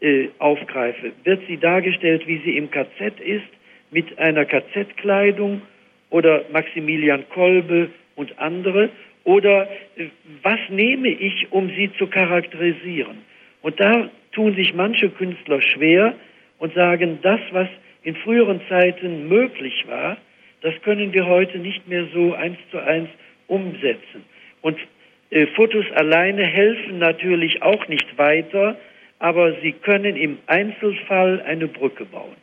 äh, aufgreife, wird sie dargestellt, wie sie im KZ ist, mit einer KZ-Kleidung oder Maximilian Kolbe und andere? Oder äh, was nehme ich, um sie zu charakterisieren? Und da tun sich manche Künstler schwer und sagen, das, was in früheren Zeiten möglich war, das können wir heute nicht mehr so eins zu eins umsetzen. Und äh, Fotos alleine helfen natürlich auch nicht weiter, aber sie können im Einzelfall eine Brücke bauen.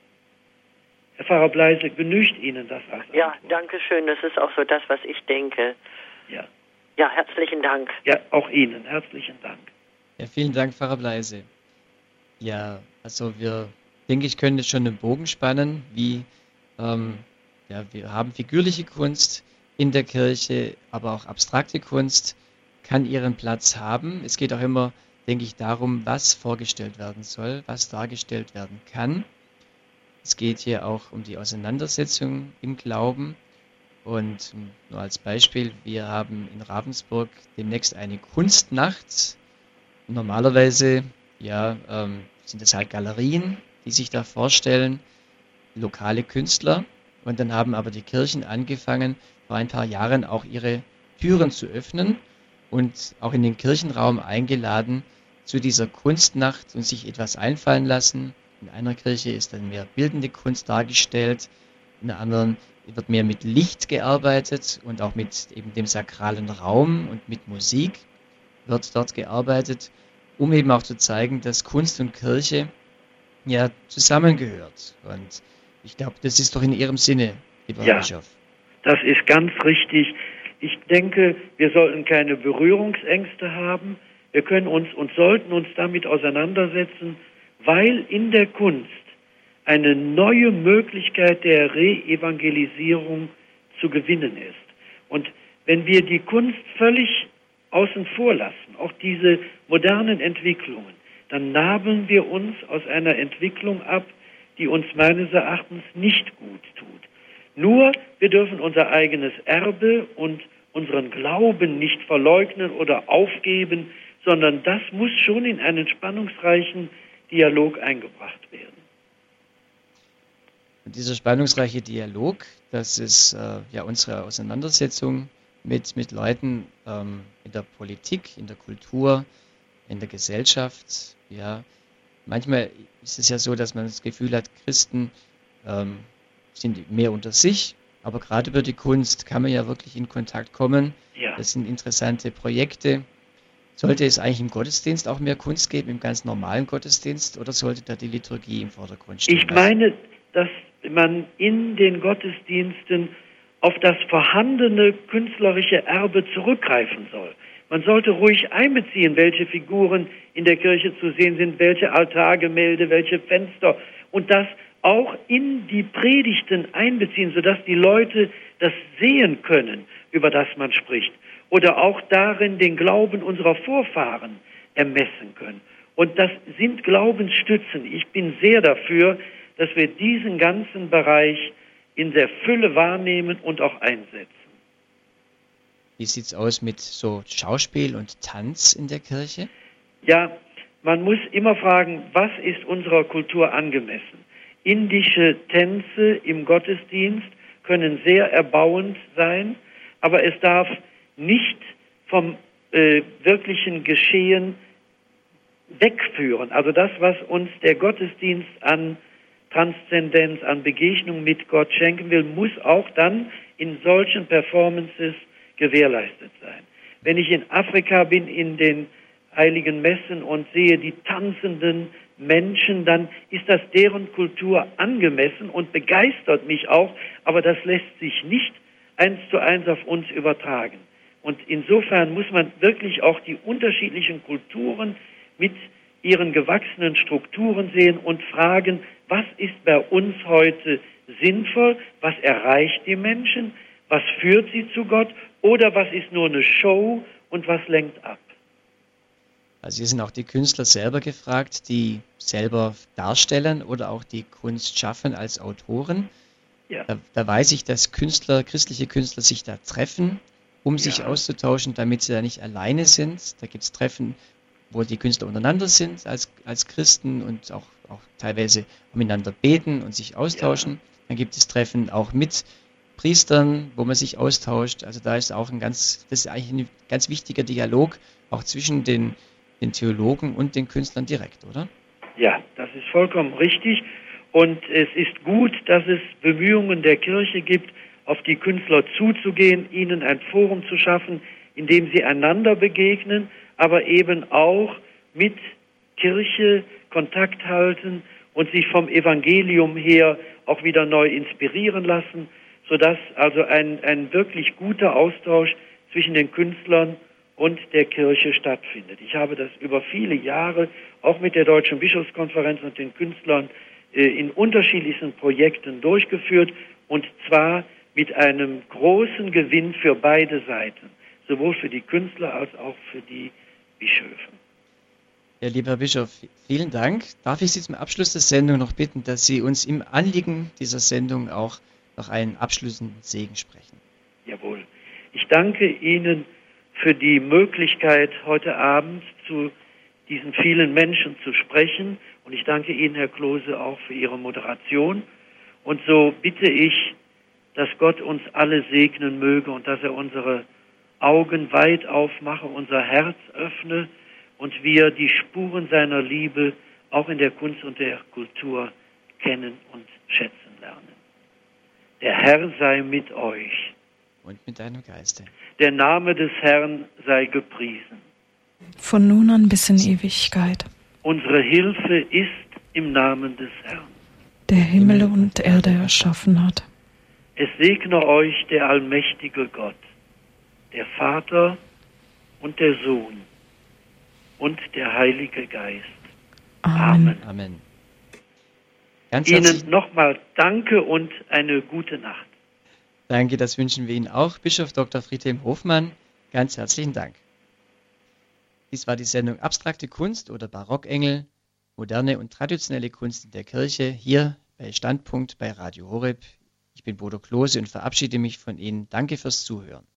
Herr Pfarrer Bleise, genügt Ihnen das als Ja, danke schön. Das ist auch so das, was ich denke. Ja. Ja, herzlichen Dank. Ja, auch Ihnen. Herzlichen Dank. Ja, vielen Dank, Pfarrer Bleise. Ja, also wir, denke ich, können jetzt schon einen Bogen spannen, wie ähm, ja, wir haben figürliche Kunst in der Kirche, aber auch abstrakte Kunst kann ihren Platz haben. Es geht auch immer, denke ich, darum, was vorgestellt werden soll, was dargestellt werden kann. Es geht hier auch um die Auseinandersetzung im Glauben. Und nur als Beispiel, wir haben in Ravensburg demnächst eine Kunstnacht. Normalerweise ja, ähm, sind es halt Galerien, die sich da vorstellen, lokale Künstler. Und dann haben aber die Kirchen angefangen, vor ein paar Jahren auch ihre Türen zu öffnen und auch in den Kirchenraum eingeladen zu dieser Kunstnacht und sich etwas einfallen lassen. In einer Kirche ist dann mehr bildende Kunst dargestellt, in der anderen wird mehr mit Licht gearbeitet und auch mit eben dem sakralen Raum und mit Musik wird dort gearbeitet, um eben auch zu zeigen, dass Kunst und Kirche ja zusammengehört. Und ich glaube, das ist doch in Ihrem Sinne, lieber ja, Bischof. Das ist ganz richtig. Ich denke, wir sollten keine Berührungsängste haben. Wir können uns und sollten uns damit auseinandersetzen, weil in der Kunst eine neue Möglichkeit der Re-Evangelisierung zu gewinnen ist. Und wenn wir die Kunst völlig außen vor lassen, auch diese modernen Entwicklungen, dann nahmen wir uns aus einer Entwicklung ab, die uns meines Erachtens nicht gut tut. Nur wir dürfen unser eigenes Erbe und unseren Glauben nicht verleugnen oder aufgeben, sondern das muss schon in einen spannungsreichen Dialog eingebracht werden. Und dieser spannungsreiche Dialog, das ist äh, ja unsere Auseinandersetzung mit, mit Leuten ähm, in der Politik, in der Kultur, in der Gesellschaft. Ja, manchmal ist es ja so, dass man das Gefühl hat, Christen ähm, sind mehr unter sich, aber gerade über die Kunst kann man ja wirklich in Kontakt kommen. Ja. Das sind interessante Projekte. Sollte es eigentlich im Gottesdienst auch mehr Kunst geben, im ganz normalen Gottesdienst, oder sollte da die Liturgie im Vordergrund stehen? Ich meine, dass man in den Gottesdiensten auf das vorhandene künstlerische Erbe zurückgreifen soll. Man sollte ruhig einbeziehen, welche Figuren in der Kirche zu sehen sind, welche Altargemälde, welche Fenster und das auch in die Predigten einbeziehen, sodass die Leute das sehen können, über das man spricht. Oder auch darin den Glauben unserer Vorfahren ermessen können. Und das sind Glaubensstützen. Ich bin sehr dafür, dass wir diesen ganzen Bereich in der Fülle wahrnehmen und auch einsetzen. Wie sieht es aus mit so Schauspiel und Tanz in der Kirche? Ja, man muss immer fragen, was ist unserer Kultur angemessen? Indische Tänze im Gottesdienst können sehr erbauend sein, aber es darf nicht vom äh, wirklichen Geschehen wegführen. Also das, was uns der Gottesdienst an Transzendenz, an Begegnung mit Gott schenken will, muss auch dann in solchen Performances gewährleistet sein. Wenn ich in Afrika bin, in den heiligen Messen und sehe die tanzenden Menschen, dann ist das deren Kultur angemessen und begeistert mich auch, aber das lässt sich nicht eins zu eins auf uns übertragen. Und insofern muss man wirklich auch die unterschiedlichen Kulturen mit ihren gewachsenen Strukturen sehen und fragen, was ist bei uns heute sinnvoll, was erreicht die Menschen, was führt sie zu Gott oder was ist nur eine Show und was lenkt ab. Also hier sind auch die Künstler selber gefragt, die selber darstellen oder auch die Kunst schaffen als Autoren. Ja. Da, da, weiß ich, dass Künstler, christliche Künstler sich da treffen, um sich ja. auszutauschen, damit sie da nicht alleine sind. Da gibt es Treffen, wo die Künstler untereinander sind als, als Christen und auch, auch teilweise miteinander beten und sich austauschen. Dann gibt es Treffen auch mit Priestern, wo man sich austauscht. Also da ist auch ein ganz, das ist eigentlich ein ganz wichtiger Dialog, auch zwischen den, den Theologen und den Künstlern direkt, oder? Ja, das ist vollkommen richtig. Und es ist gut, dass es Bemühungen der Kirche gibt, auf die Künstler zuzugehen, ihnen ein Forum zu schaffen, in dem sie einander begegnen aber eben auch mit Kirche Kontakt halten und sich vom Evangelium her auch wieder neu inspirieren lassen, sodass also ein, ein wirklich guter Austausch zwischen den Künstlern und der Kirche stattfindet. Ich habe das über viele Jahre auch mit der Deutschen Bischofskonferenz und den Künstlern äh, in unterschiedlichsten Projekten durchgeführt und zwar mit einem großen Gewinn für beide Seiten, sowohl für die Künstler als auch für die Bischöfen. Ja, lieber Bischof, vielen Dank. Darf ich Sie zum Abschluss der Sendung noch bitten, dass Sie uns im Anliegen dieser Sendung auch noch einen abschließenden Segen sprechen? Jawohl. Ich danke Ihnen für die Möglichkeit, heute Abend zu diesen vielen Menschen zu sprechen. Und ich danke Ihnen, Herr Klose, auch für Ihre Moderation. Und so bitte ich, dass Gott uns alle segnen möge und dass er unsere Augen weit aufmache, unser Herz öffne und wir die Spuren seiner Liebe auch in der Kunst und der Kultur kennen und schätzen lernen. Der Herr sei mit euch. Und mit deinem Geiste. Der Name des Herrn sei gepriesen. Von nun an bis in Ewigkeit. Unsere Hilfe ist im Namen des Herrn. Der Himmel und Erde erschaffen hat. Es segne euch der allmächtige Gott der Vater und der Sohn und der Heilige Geist. Amen. Amen. Ganz Ihnen nochmal Danke und eine gute Nacht. Danke, das wünschen wir Ihnen auch. Bischof Dr. Friedhelm Hofmann, ganz herzlichen Dank. Dies war die Sendung Abstrakte Kunst oder Barockengel, moderne und traditionelle Kunst in der Kirche, hier bei Standpunkt bei Radio Horeb. Ich bin Bodo Klose und verabschiede mich von Ihnen. Danke fürs Zuhören.